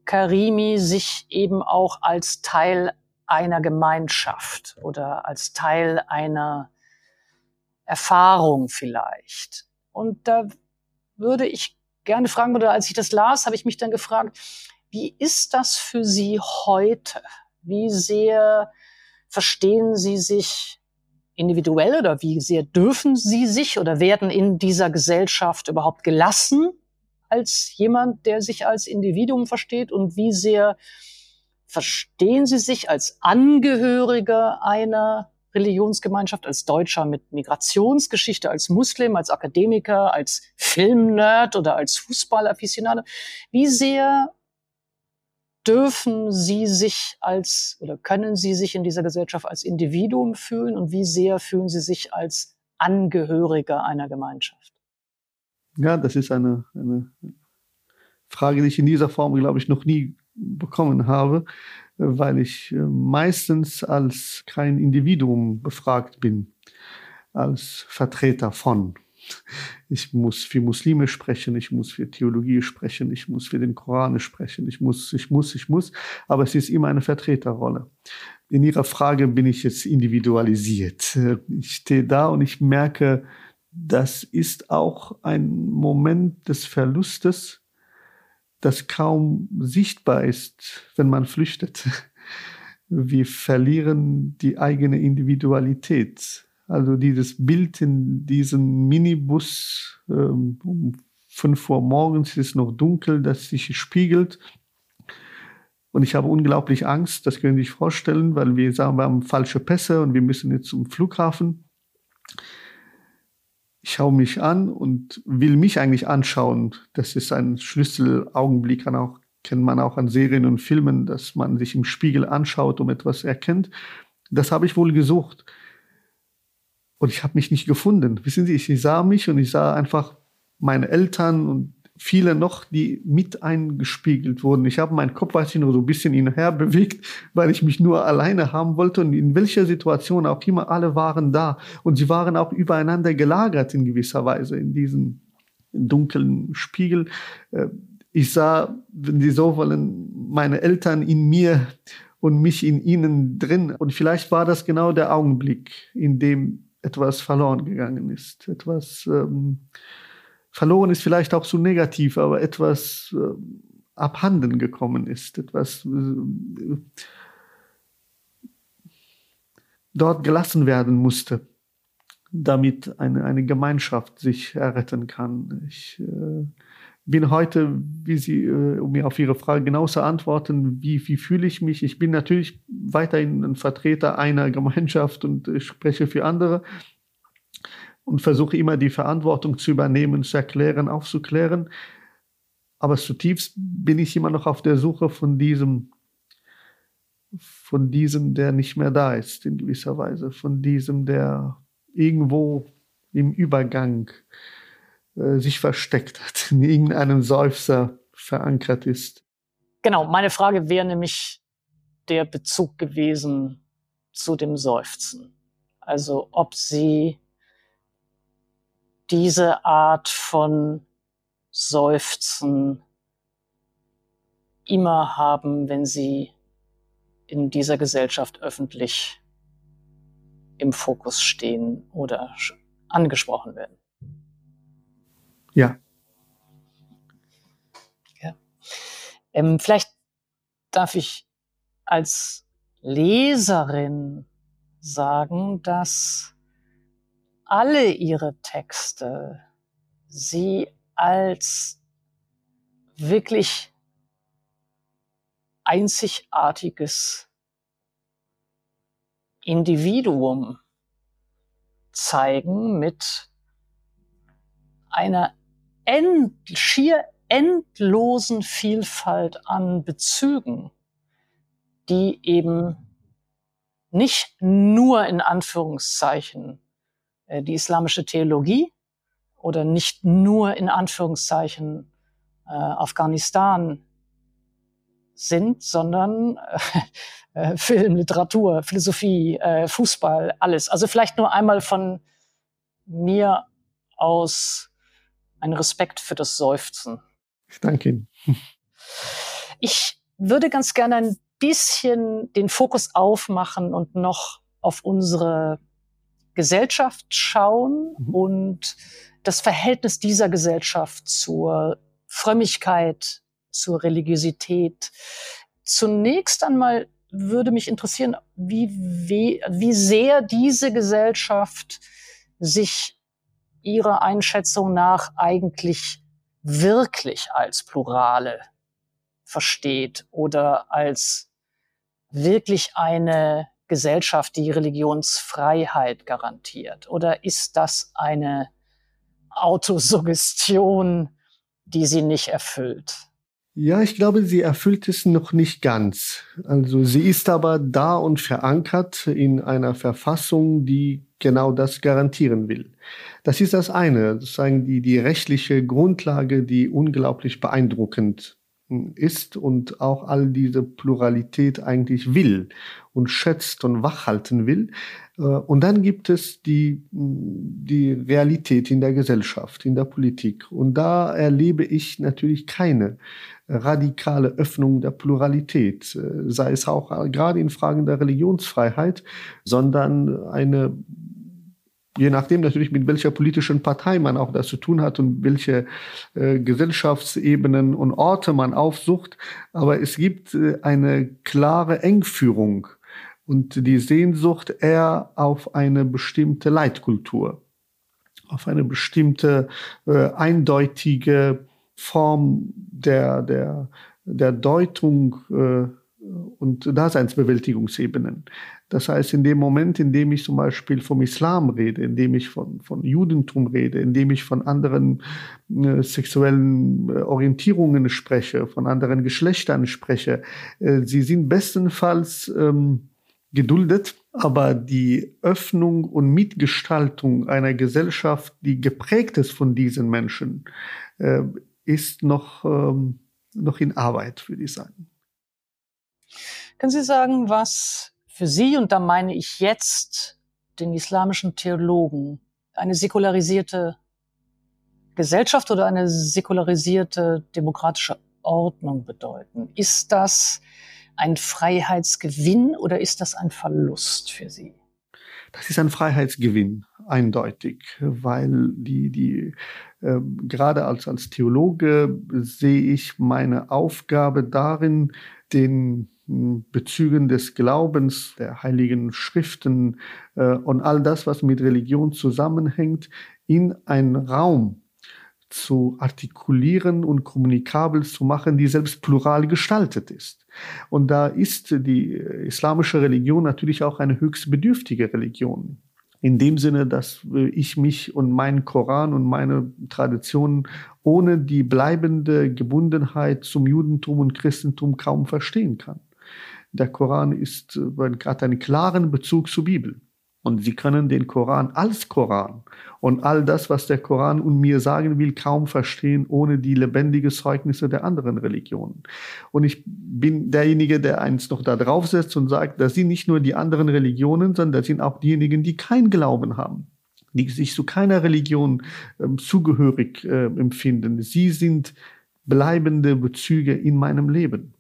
Karimi sich eben auch als Teil einer Gemeinschaft oder als Teil einer Erfahrung vielleicht. Und da würde ich gerne fragen, oder als ich das las, habe ich mich dann gefragt, wie ist das für Sie heute? Wie sehr verstehen Sie sich individuell oder wie sehr dürfen Sie sich oder werden in dieser Gesellschaft überhaupt gelassen? als jemand, der sich als Individuum versteht und wie sehr verstehen Sie sich als Angehöriger einer Religionsgemeinschaft, als Deutscher mit Migrationsgeschichte, als Muslim, als Akademiker, als Filmnerd oder als Fußballaficionado? Wie sehr dürfen Sie sich als oder können Sie sich in dieser Gesellschaft als Individuum fühlen und wie sehr fühlen Sie sich als Angehöriger einer Gemeinschaft? Ja, das ist eine, eine Frage, die ich in dieser Form, glaube ich, noch nie bekommen habe, weil ich äh, meistens als kein Individuum befragt bin, als Vertreter von. Ich muss für Muslime sprechen, ich muss für Theologie sprechen, ich muss für den Koran sprechen, ich muss, ich muss, ich muss, aber es ist immer eine Vertreterrolle. in Ihrer Frage bin ich jetzt individualisiert. Ich stehe da und ich merke, das ist auch ein Moment des Verlustes, das kaum sichtbar ist, wenn man flüchtet. Wir verlieren die eigene Individualität. Also dieses Bild in diesem Minibus ähm, um fünf Uhr morgens ist noch dunkel, das sich spiegelt und ich habe unglaublich Angst, das können Sie sich vorstellen, weil wir sagen, wir haben falsche Pässe und wir müssen jetzt zum Flughafen. Ich schaue mich an und will mich eigentlich anschauen. Das ist ein Schlüsselaugenblick, kann auch, kennt man auch an Serien und Filmen, dass man sich im Spiegel anschaut, um etwas erkennt. Das habe ich wohl gesucht. Und ich habe mich nicht gefunden. Wissen Sie, ich sah mich und ich sah einfach meine Eltern und viele noch, die mit eingespiegelt wurden. Ich habe meinen Kopf, weiß ich nur, so ein bisschen hin und her bewegt, weil ich mich nur alleine haben wollte und in welcher Situation auch immer, alle waren da und sie waren auch übereinander gelagert in gewisser Weise in diesem dunklen Spiegel. Äh, ich sah, wenn Sie so wollen, meine Eltern in mir und mich in ihnen drin. Und vielleicht war das genau der Augenblick, in dem etwas verloren gegangen ist, etwas ähm, verloren ist vielleicht auch zu negativ, aber etwas äh, abhanden gekommen ist, etwas äh, dort gelassen werden musste, damit eine, eine Gemeinschaft sich erretten kann. Ich äh, bin heute, wie Sie, äh, um mir auf Ihre Frage genau zu antworten, wie, wie fühle ich mich? Ich bin natürlich weiterhin ein Vertreter einer Gemeinschaft und ich spreche für andere und versuche immer die Verantwortung zu übernehmen, zu erklären, aufzuklären. Aber zutiefst bin ich immer noch auf der Suche von diesem, von diesem, der nicht mehr da ist, in gewisser Weise, von diesem, der irgendwo im Übergang äh, sich versteckt hat, in irgendeinem Seufzer verankert ist. Genau, meine Frage wäre nämlich der Bezug gewesen zu dem Seufzen. Also ob Sie diese Art von Seufzen immer haben, wenn sie in dieser Gesellschaft öffentlich im Fokus stehen oder angesprochen werden. Ja. ja. Ähm, vielleicht darf ich als Leserin sagen, dass alle ihre Texte sie als wirklich einzigartiges Individuum zeigen mit einer end, schier endlosen Vielfalt an Bezügen, die eben nicht nur in Anführungszeichen äh, die islamische Theologie oder nicht nur in Anführungszeichen äh, Afghanistan sind, sondern äh, Film, Literatur, Philosophie, äh, Fußball, alles. Also vielleicht nur einmal von mir aus ein Respekt für das Seufzen. Ich danke Ihnen. Ich würde ganz gerne ein bisschen den Fokus aufmachen und noch auf unsere Gesellschaft schauen mhm. und das Verhältnis dieser Gesellschaft zur Frömmigkeit, zur Religiosität. Zunächst einmal würde mich interessieren, wie, wie, wie sehr diese Gesellschaft sich ihrer Einschätzung nach eigentlich wirklich als Plurale versteht oder als wirklich eine Gesellschaft, die Religionsfreiheit garantiert? Oder ist das eine Autosuggestion, die sie nicht erfüllt? Ja, ich glaube, sie erfüllt es noch nicht ganz. Also sie ist aber da und verankert in einer Verfassung, die genau das garantieren will. Das ist das eine, sozusagen die, die rechtliche Grundlage, die unglaublich beeindruckend ist und auch all diese Pluralität eigentlich will und schätzt und wachhalten will. Äh, und dann gibt es die, die Realität in der Gesellschaft, in der Politik. Und da erlebe ich natürlich keine radikale Öffnung der Pluralität, äh, sei es auch gerade in Fragen der Religionsfreiheit, sondern eine je nachdem natürlich mit welcher politischen Partei man auch das zu tun hat und welche äh, Gesellschaftsebenen und Orte man aufsucht. Aber es gibt äh, eine klare Engführung und die Sehnsucht eher auf eine bestimmte Leitkultur, auf eine bestimmte äh, eindeutige Form der, der, der Deutung äh, und Daseinsbewältigungsebenen. Das heißt, in dem Moment, in dem ich zum Beispiel vom Islam rede, in dem ich von, von Judentum rede, in dem ich von anderen äh, sexuellen äh, Orientierungen spreche, von anderen Geschlechtern spreche, äh, sie sind bestenfalls ähm, geduldet, aber die Öffnung und Mitgestaltung einer Gesellschaft, die geprägt ist von diesen Menschen, äh, ist noch, ähm, noch in Arbeit, würde ich sagen. Können Sie sagen, was für Sie, und da meine ich jetzt den islamischen Theologen, eine säkularisierte Gesellschaft oder eine säkularisierte demokratische Ordnung bedeuten? Ist das ein Freiheitsgewinn oder ist das ein Verlust für Sie? Das ist ein Freiheitsgewinn, eindeutig, weil die, die äh, gerade als, als Theologe sehe ich meine Aufgabe darin, den Bezügen des Glaubens, der heiligen Schriften äh, und all das, was mit Religion zusammenhängt, in einen Raum zu artikulieren und kommunikabel zu machen, die selbst plural gestaltet ist. Und da ist die islamische Religion natürlich auch eine höchst bedürftige Religion. In dem Sinne, dass ich mich und meinen Koran und meine Traditionen ohne die bleibende Gebundenheit zum Judentum und Christentum kaum verstehen kann. Der Koran ist, hat einen klaren Bezug zur Bibel. Und sie können den Koran als Koran und all das, was der Koran und mir sagen will, kaum verstehen, ohne die lebendige Zeugnisse der anderen Religionen. Und ich bin derjenige, der eins noch da draufsetzt und sagt, das sind nicht nur die anderen Religionen, sondern das sind auch diejenigen, die kein Glauben haben die sich zu keiner Religion äh, zugehörig äh, empfinden. Sie sind bleibende Bezüge in meinem Leben.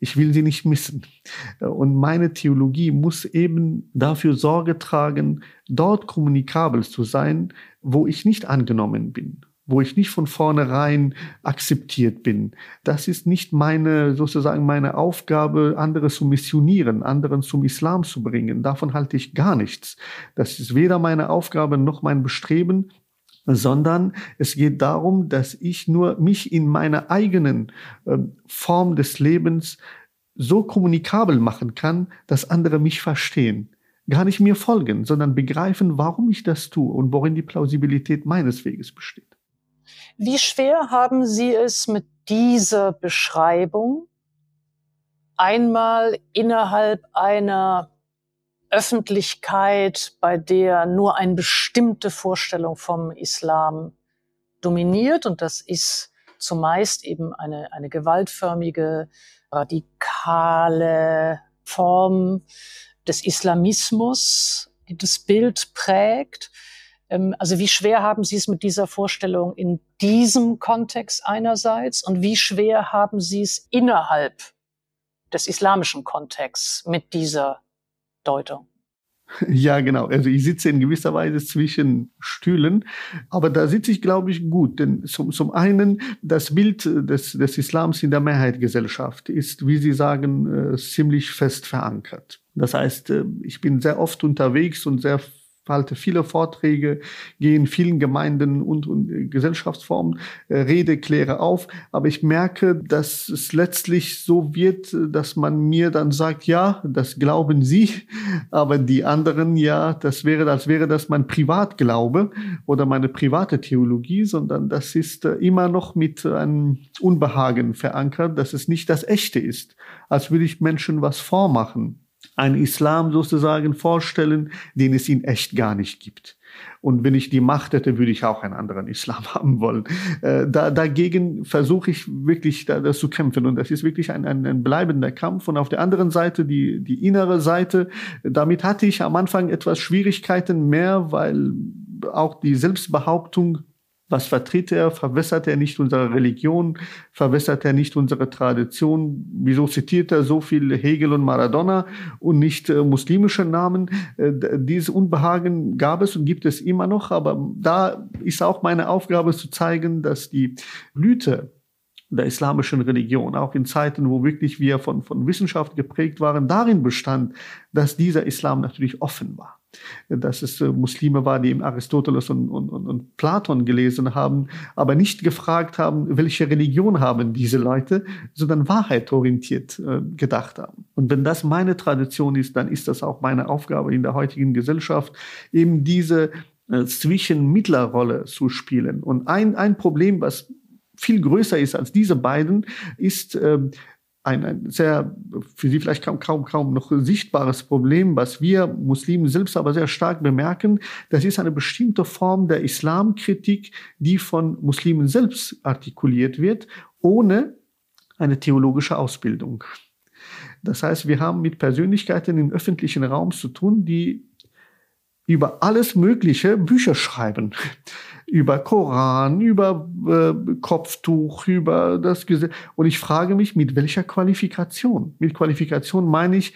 Ich will sie nicht missen. Und meine Theologie muss eben dafür Sorge tragen, dort kommunikabel zu sein, wo ich nicht angenommen bin wo ich nicht von vornherein akzeptiert bin. Das ist nicht meine, sozusagen meine Aufgabe, andere zu missionieren, anderen zum Islam zu bringen. Davon halte ich gar nichts. Das ist weder meine Aufgabe noch mein Bestreben, sondern es geht darum, dass ich nur mich in meiner eigenen äh, Form des Lebens so kommunikabel machen kann, dass andere mich verstehen. Gar nicht mir folgen, sondern begreifen, warum ich das tue und worin die Plausibilität meines Weges besteht. Wie schwer haben Sie es mit dieser Beschreibung einmal innerhalb einer Öffentlichkeit, bei der nur eine bestimmte Vorstellung vom Islam dominiert. Und das ist zumeist eben eine, eine gewaltförmige, radikale Form des Islamismus, die das Bild prägt. Ähm, also wie schwer haben Sie es mit dieser Vorstellung in diesem Kontext einerseits und wie schwer haben Sie es innerhalb des islamischen Kontexts mit dieser Deutung. Ja, genau. Also ich sitze in gewisser Weise zwischen Stühlen, aber da sitze ich, glaube ich, gut. Denn zum, zum einen, das Bild des, des Islams in der Mehrheitsgesellschaft ist, wie Sie sagen, äh, ziemlich fest verankert. Das heißt, äh, ich bin sehr oft unterwegs und sehr halte viele Vorträge, gehe in vielen Gemeinden und, und Gesellschaftsformen, äh, rede, kläre auf. Aber ich merke, dass es letztlich so wird, dass man mir dann sagt, ja, das glauben Sie, aber die anderen, ja, das wäre, als wäre das mein Privatglaube oder meine private Theologie, sondern das ist äh, immer noch mit einem Unbehagen verankert, dass es nicht das Echte ist, als würde ich Menschen was vormachen einen Islam sozusagen vorstellen, den es in echt gar nicht gibt. Und wenn ich die Macht hätte, würde ich auch einen anderen Islam haben wollen. Äh, da, dagegen versuche ich wirklich da, das zu kämpfen. Und das ist wirklich ein, ein, ein bleibender Kampf. Und auf der anderen Seite, die, die innere Seite, damit hatte ich am Anfang etwas Schwierigkeiten mehr, weil auch die Selbstbehauptung was vertritt er? Verwässert er nicht unsere Religion? Verwässert er nicht unsere Tradition? Wieso zitiert er so viel Hegel und Maradona und nicht äh, muslimische Namen? Äh, dieses Unbehagen gab es und gibt es immer noch, aber da ist auch meine Aufgabe zu zeigen, dass die Blüte der islamischen Religion, auch in Zeiten, wo wirklich wir von, von Wissenschaft geprägt waren, darin bestand, dass dieser Islam natürlich offen war dass es äh, Muslime war, die im Aristoteles und, und, und, Platon gelesen haben, aber nicht gefragt haben, welche Religion haben diese Leute, sondern wahrheitorientiert äh, gedacht haben. Und wenn das meine Tradition ist, dann ist das auch meine Aufgabe in der heutigen Gesellschaft, eben diese äh, Zwischenmittlerrolle zu spielen. Und ein, ein Problem, was viel größer ist als diese beiden, ist äh, ein, ein sehr, für sie vielleicht kaum, kaum, kaum noch sichtbares Problem, was wir Muslimen selbst aber sehr stark bemerken. Das ist eine bestimmte Form der Islamkritik, die von Muslimen selbst artikuliert wird, ohne eine theologische Ausbildung. Das heißt, wir haben mit Persönlichkeiten im öffentlichen Raum zu tun, die über alles Mögliche Bücher schreiben über Koran, über äh, Kopftuch, über das Gesetz. Und ich frage mich, mit welcher Qualifikation? Mit Qualifikation meine ich,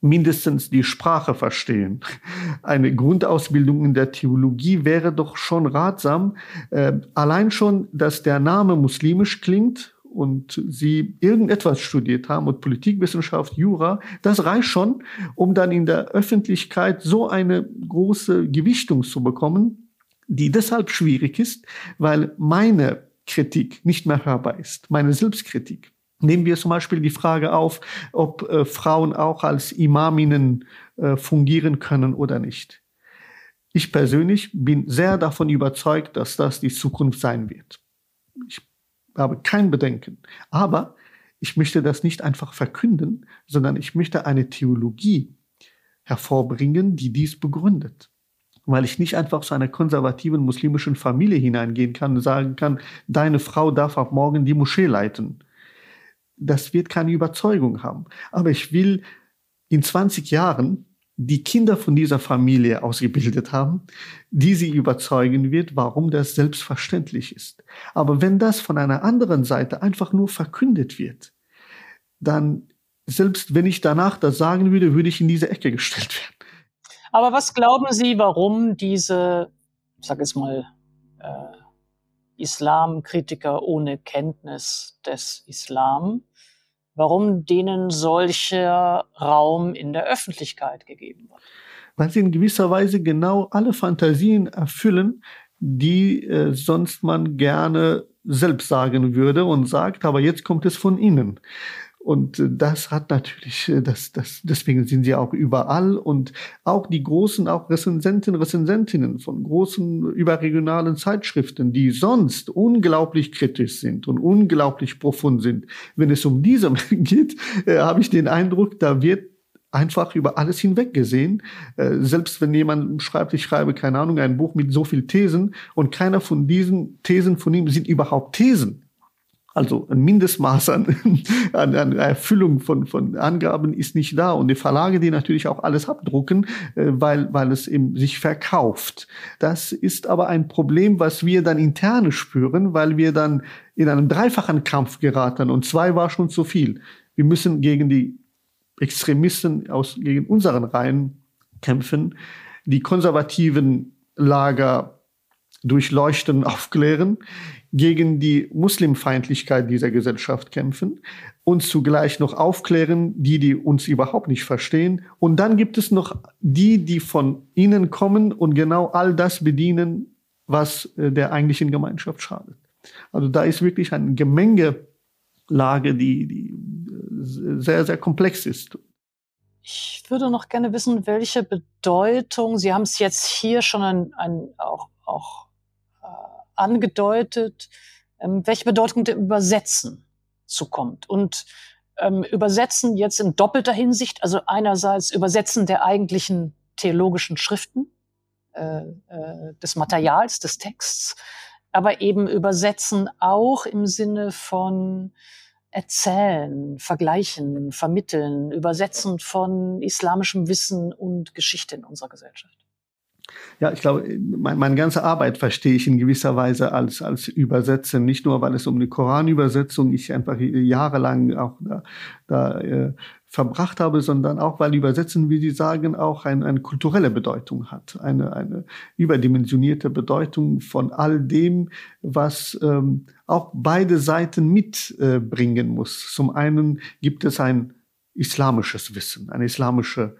mindestens die Sprache verstehen. Eine Grundausbildung in der Theologie wäre doch schon ratsam. Äh, allein schon, dass der Name muslimisch klingt und sie irgendetwas studiert haben und Politikwissenschaft, Jura, das reicht schon, um dann in der Öffentlichkeit so eine große Gewichtung zu bekommen, die deshalb schwierig ist, weil meine Kritik nicht mehr hörbar ist, meine Selbstkritik. Nehmen wir zum Beispiel die Frage auf, ob äh, Frauen auch als Imaminnen äh, fungieren können oder nicht. Ich persönlich bin sehr davon überzeugt, dass das die Zukunft sein wird. Ich habe kein Bedenken. Aber ich möchte das nicht einfach verkünden, sondern ich möchte eine Theologie hervorbringen, die dies begründet weil ich nicht einfach zu einer konservativen muslimischen Familie hineingehen kann und sagen kann, deine Frau darf ab morgen die Moschee leiten. Das wird keine Überzeugung haben. Aber ich will in 20 Jahren die Kinder von dieser Familie ausgebildet haben, die sie überzeugen wird, warum das selbstverständlich ist. Aber wenn das von einer anderen Seite einfach nur verkündet wird, dann, selbst wenn ich danach das sagen würde, würde ich in diese Ecke gestellt werden. Aber was glauben Sie, warum diese, ich sage jetzt mal, äh, Islamkritiker ohne Kenntnis des Islam, warum denen solcher Raum in der Öffentlichkeit gegeben wird? Weil sie in gewisser Weise genau alle Fantasien erfüllen, die äh, sonst man gerne selbst sagen würde und sagt, aber jetzt kommt es von innen. Und äh, das hat natürlich, äh, das, das, deswegen sind sie auch überall und auch die großen, auch Rezensenten, Rezensentinnen von großen überregionalen Zeitschriften, die sonst unglaublich kritisch sind und unglaublich profund sind. Wenn es um diese geht, äh, habe ich den Eindruck, da wird einfach über alles hinweg gesehen. Äh, selbst wenn jemand schreibt, ich schreibe, keine Ahnung, ein Buch mit so viel Thesen und keiner von diesen Thesen von ihm sind überhaupt Thesen. Also ein Mindestmaß an, an, an Erfüllung von, von Angaben ist nicht da. Und die Verlage, die natürlich auch alles abdrucken, äh, weil, weil es eben sich verkauft. Das ist aber ein Problem, was wir dann interne spüren, weil wir dann in einen dreifachen Kampf geraten. Und zwei war schon zu viel. Wir müssen gegen die Extremisten aus, gegen unseren Reihen kämpfen, die konservativen Lager durchleuchten, aufklären, gegen die Muslimfeindlichkeit dieser Gesellschaft kämpfen und zugleich noch aufklären, die, die uns überhaupt nicht verstehen. Und dann gibt es noch die, die von ihnen kommen und genau all das bedienen, was äh, der eigentlichen Gemeinschaft schadet. Also da ist wirklich eine Gemengelage, die, die äh, sehr, sehr komplex ist. Ich würde noch gerne wissen, welche Bedeutung, Sie haben es jetzt hier schon ein, ein, auch, auch angedeutet, ähm, welche Bedeutung dem Übersetzen zukommt. Und ähm, übersetzen jetzt in doppelter Hinsicht, also einerseits Übersetzen der eigentlichen theologischen Schriften, äh, äh, des Materials, des Texts, aber eben Übersetzen auch im Sinne von Erzählen, Vergleichen, Vermitteln, Übersetzen von islamischem Wissen und Geschichte in unserer Gesellschaft. Ja, ich glaube, mein, meine ganze Arbeit verstehe ich in gewisser Weise als, als Übersetzen. Nicht nur, weil es um eine Koranübersetzung ich einfach jahrelang auch da, da äh, verbracht habe, sondern auch, weil Übersetzen, wie Sie sagen, auch ein, eine kulturelle Bedeutung hat. Eine, eine überdimensionierte Bedeutung von all dem, was ähm, auch beide Seiten mitbringen äh, muss. Zum einen gibt es ein islamisches Wissen, eine islamische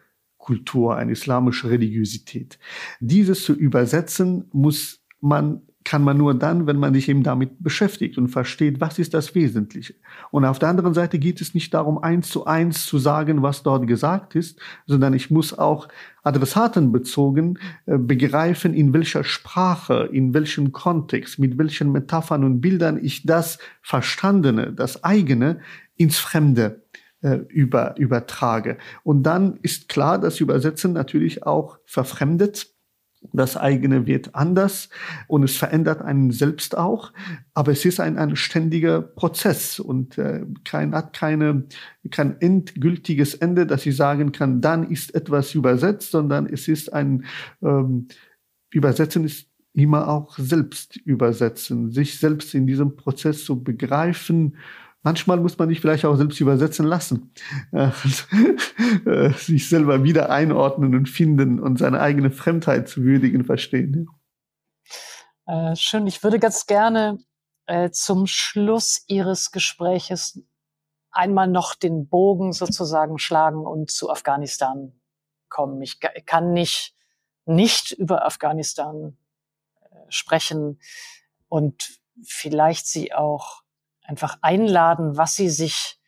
Kultur, eine islamische Religiosität. Dieses zu übersetzen muss man kann man nur dann, wenn man sich eben damit beschäftigt und versteht, was ist das Wesentliche. Und auf der anderen Seite geht es nicht darum, eins zu eins zu sagen, was dort gesagt ist, sondern ich muss auch adressatenbezogen äh, begreifen, in welcher Sprache, in welchem Kontext, mit welchen Metaphern und Bildern ich das Verstandene, das eigene ins Fremde äh, über, übertrage. Und dann ist klar, dass Übersetzen natürlich auch verfremdet. Das eigene wird anders und es verändert einen selbst auch, aber es ist ein, ein ständiger Prozess und äh, kein, hat keine, kein endgültiges Ende, dass ich sagen kann, dann ist etwas übersetzt, sondern es ist ein ähm, Übersetzen ist immer auch selbst übersetzen, sich selbst in diesem Prozess zu begreifen manchmal muss man sich vielleicht auch selbst übersetzen lassen. Äh, sich selber wieder einordnen und finden und seine eigene Fremdheit zu würdigen, verstehen. Äh, schön. Ich würde ganz gerne äh, zum Schluss Ihres Gespräches einmal noch den Bogen sozusagen schlagen und zu Afghanistan kommen. Ich kann nicht, nicht über Afghanistan äh, sprechen und vielleicht Sie auch einfach einladen, was sie sich,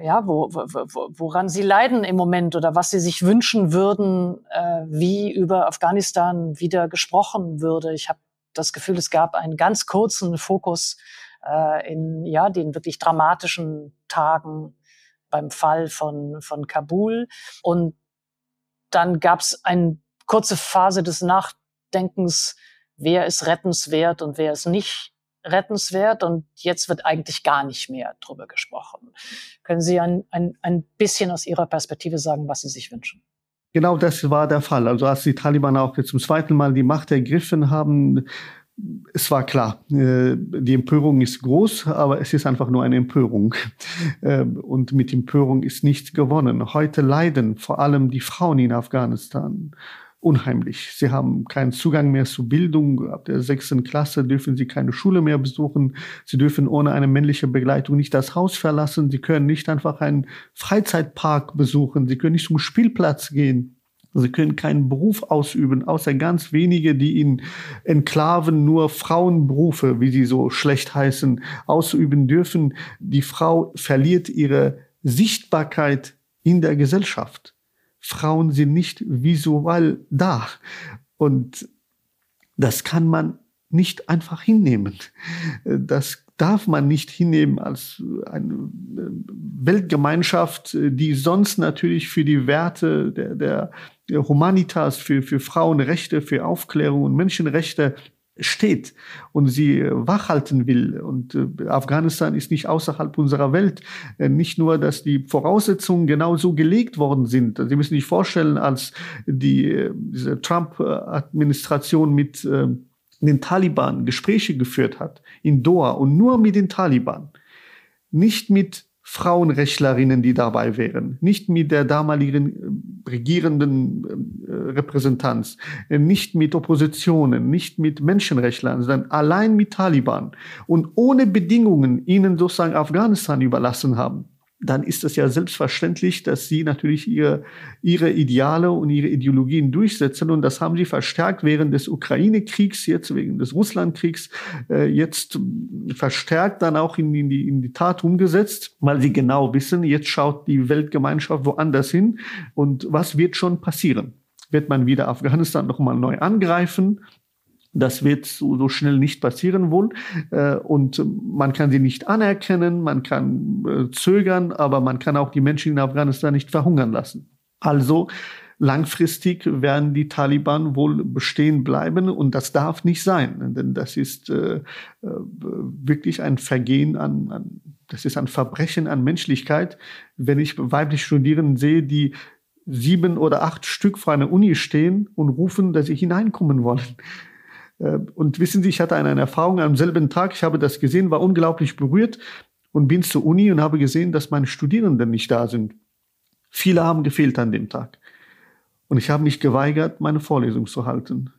ja, wo, wo, woran sie leiden im Moment oder was sie sich wünschen würden, äh, wie über Afghanistan wieder gesprochen würde. Ich habe das Gefühl, es gab einen ganz kurzen Fokus äh, in ja den wirklich dramatischen Tagen beim Fall von von Kabul und dann gab es eine kurze Phase des Nachdenkens, wer ist rettenswert und wer ist nicht rettenswert und jetzt wird eigentlich gar nicht mehr drüber gesprochen. Können Sie ein, ein, ein bisschen aus Ihrer Perspektive sagen, was Sie sich wünschen? Genau das war der Fall. Also als die Taliban auch zum zweiten Mal die Macht ergriffen haben, es war klar, äh, die Empörung ist groß, aber es ist einfach nur eine Empörung. Ähm, und mit Empörung ist nichts gewonnen. Heute leiden vor allem die Frauen in Afghanistan unheimlich. Sie haben keinen Zugang mehr zu Bildung. Ab der sechsten Klasse dürfen sie keine Schule mehr besuchen. Sie dürfen ohne eine männliche Begleitung nicht das Haus verlassen. Sie können nicht einfach einen Freizeitpark besuchen. Sie können nicht zum Spielplatz gehen. Sie können keinen Beruf ausüben, außer ganz wenige, die in Enklaven nur Frauenberufe, wie sie so schlecht heißen, ausüben dürfen. Die Frau verliert ihre Sichtbarkeit in der Gesellschaft. Frauen sind nicht visuell da. Und das kann man nicht einfach hinnehmen. Das darf man nicht hinnehmen als eine Weltgemeinschaft, die sonst natürlich für die Werte der, der, der Humanitas, für, für Frauenrechte, für Aufklärung und Menschenrechte steht und sie wachhalten will. Und äh, Afghanistan ist nicht außerhalb unserer Welt. Äh, nicht nur, dass die Voraussetzungen genau so gelegt worden sind. Sie müssen sich vorstellen, als die äh, Trump-Administration mit äh, den Taliban Gespräche geführt hat in Doha und nur mit den Taliban, nicht mit Frauenrechtlerinnen, die dabei wären, nicht mit der damaligen äh, regierenden äh, Repräsentanz, äh, nicht mit Oppositionen, nicht mit Menschenrechtlern, sondern allein mit Taliban. Und ohne Bedingungen ihnen sozusagen Afghanistan überlassen haben dann ist es ja selbstverständlich, dass sie natürlich ihre, ihre Ideale und ihre Ideologien durchsetzen. Und das haben sie verstärkt während des Ukraine-Kriegs, jetzt wegen des Russland-Kriegs, äh, jetzt verstärkt dann auch in, in, die, in die Tat umgesetzt, weil sie genau wissen, jetzt schaut die Weltgemeinschaft woanders hin. Und was wird schon passieren? Wird man wieder Afghanistan nochmal neu angreifen? Das wird so, schnell nicht passieren wohl. Äh, und man kann sie nicht anerkennen, man kann äh, zögern, aber man kann auch die Menschen in Afghanistan nicht verhungern lassen. Also langfristig werden die Taliban wohl bestehen bleiben und das darf nicht sein, denn das ist äh, äh, wirklich ein Vergehen an, an, das ist ein Verbrechen an Menschlichkeit. Wenn ich weibliche Studierenden sehe, die sieben oder acht Stück vor einer Uni stehen und rufen, dass sie hineinkommen wollen. Äh, und wissen Sie, ich hatte eine Erfahrung am selben Tag, ich habe das gesehen, war unglaublich berührt und bin zur Uni und habe gesehen, dass meine Studierenden nicht da sind. Viele haben gefehlt an dem Tag. Und ich habe mich geweigert, meine Vorlesung zu halten.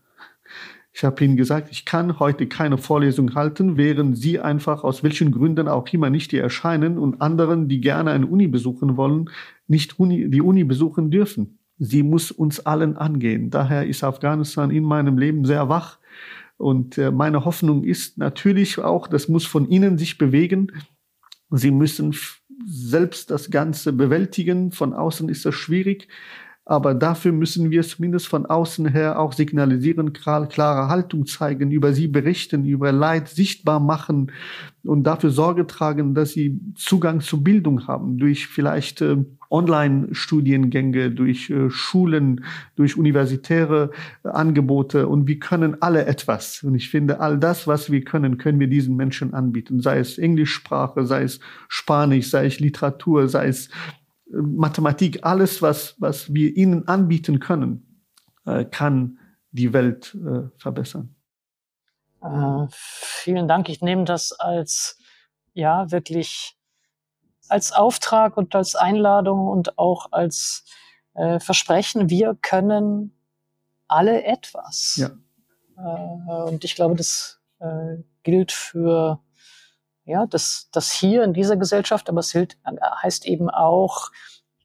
Ich habe ihnen gesagt, ich kann heute keine Vorlesung halten, während sie einfach aus welchen Gründen auch immer nicht hier erscheinen und anderen, die gerne eine Uni besuchen wollen, nicht Uni, die Uni besuchen dürfen. Sie muss uns allen angehen. Daher ist Afghanistan in meinem Leben sehr wach. Und äh, meine Hoffnung ist natürlich auch, das muss von Ihnen sich bewegen. Sie müssen selbst das Ganze bewältigen. Von außen ist das schwierig. Aber dafür müssen wir zumindest von außen her auch signalisieren, klare Haltung zeigen, über sie berichten, über Leid sichtbar machen und dafür Sorge tragen, dass sie Zugang zu Bildung haben durch vielleicht äh, Online-Studiengänge, durch äh, Schulen, durch universitäre äh, Angebote und wir können alle etwas. Und ich finde, all das, was wir können, können wir diesen Menschen anbieten. Sei es Englischsprache, sei es Spanisch, sei es Literatur, sei es Mathematik, alles, was, was wir ihnen anbieten können, äh, kann die Welt äh, verbessern. Äh, vielen Dank. Ich nehme das als, ja, wirklich als Auftrag und als Einladung und auch als äh, Versprechen. Wir können alle etwas. Ja. Äh, und ich glaube, das äh, gilt für ja, das, das hier in dieser Gesellschaft, aber es heißt eben auch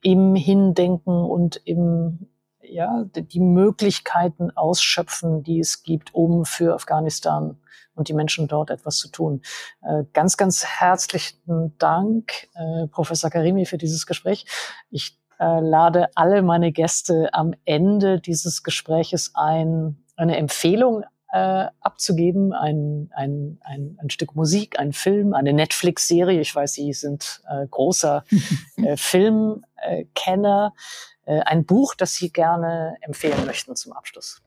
im Hindenken und im, ja, die Möglichkeiten ausschöpfen, die es gibt, um für Afghanistan und die Menschen dort etwas zu tun. Äh, ganz, ganz herzlichen Dank, äh, Professor Karimi, für dieses Gespräch. Ich äh, lade alle meine Gäste am Ende dieses Gespräches ein, eine Empfehlung äh, abzugeben, ein, ein, ein, ein Stück Musik, ein Film, eine Netflix-Serie. Ich weiß, Sie sind äh, großer äh, Filmkenner. Äh, ein Buch, das Sie gerne empfehlen möchten zum Abschluss.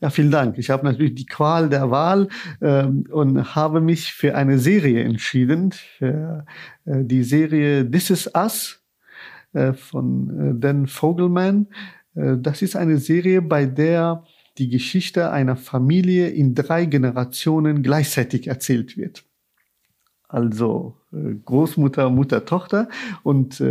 Ja, vielen Dank. Ich habe natürlich die Qual der Wahl ähm, und habe mich für eine Serie entschieden, für äh, die Serie This Is Us äh, von äh, Dan Fogelman. Äh, das ist eine Serie, bei der die Geschichte einer Familie in drei Generationen gleichzeitig erzählt wird. Also äh, Großmutter, Mutter, Tochter und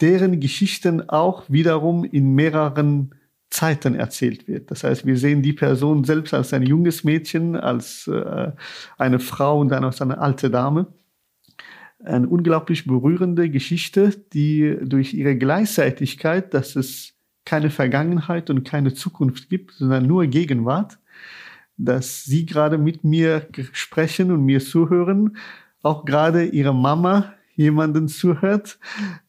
deren Geschichten auch wiederum in mehreren Zeiten erzählt wird. Das heißt, wir sehen die Person selbst als ein junges Mädchen, als äh, eine Frau und dann als eine alte Dame. Eine unglaublich berührende Geschichte, die durch ihre Gleichzeitigkeit, dass es keine Vergangenheit und keine Zukunft gibt, sondern nur Gegenwart, dass Sie gerade mit mir sprechen und mir zuhören, auch gerade Ihre Mama jemanden zuhört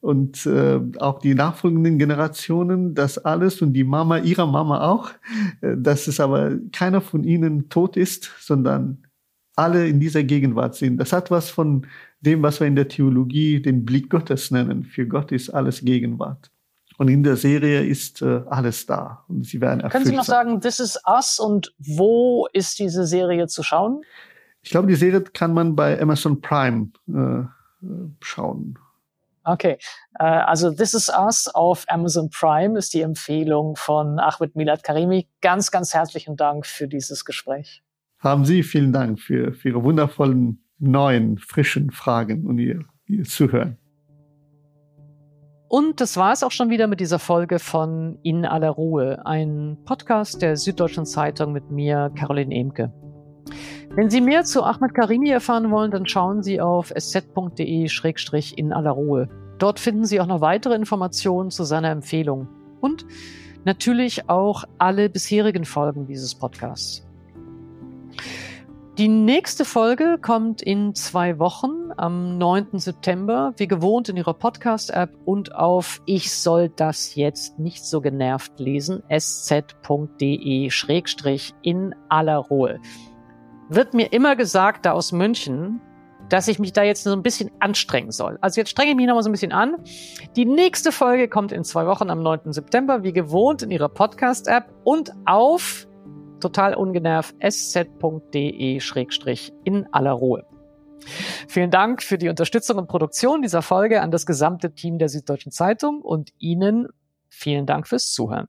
und äh, auch die nachfolgenden Generationen, das alles und die Mama ihrer Mama auch, äh, dass es aber keiner von ihnen tot ist, sondern alle in dieser Gegenwart sind. Das hat was von dem, was wir in der Theologie den Blick Gottes nennen. Für Gott ist alles Gegenwart. Und in der Serie ist äh, alles da und sie werden erfüllt. Können Sie noch sagen, This is Us und wo ist diese Serie zu schauen? Ich glaube, die Serie kann man bei Amazon Prime äh, schauen. Okay, äh, also This is Us auf Amazon Prime ist die Empfehlung von Ahmed Milad Karimi. Ganz, ganz herzlichen Dank für dieses Gespräch. Haben Sie vielen Dank für, für Ihre wundervollen, neuen, frischen Fragen und Ihr, Ihr Zuhören. Und das war es auch schon wieder mit dieser Folge von In aller Ruhe, ein Podcast der Süddeutschen Zeitung mit mir, Caroline Emke. Wenn Sie mehr zu Ahmed Karimi erfahren wollen, dann schauen Sie auf sz.de-in aller Ruhe. Dort finden Sie auch noch weitere Informationen zu seiner Empfehlung. Und natürlich auch alle bisherigen Folgen dieses Podcasts. Die nächste Folge kommt in zwei Wochen am 9. September, wie gewohnt in Ihrer Podcast-App und auf Ich soll das jetzt nicht so genervt lesen, sz.de schrägstrich in aller Ruhe. Wird mir immer gesagt, da aus München, dass ich mich da jetzt so ein bisschen anstrengen soll. Also jetzt strenge ich mich noch mal so ein bisschen an. Die nächste Folge kommt in zwei Wochen am 9. September, wie gewohnt in Ihrer Podcast-App und auf total ungenervt sz.de schrägstrich in aller Ruhe. Vielen Dank für die Unterstützung und Produktion dieser Folge an das gesamte Team der Süddeutschen Zeitung und Ihnen vielen Dank fürs Zuhören.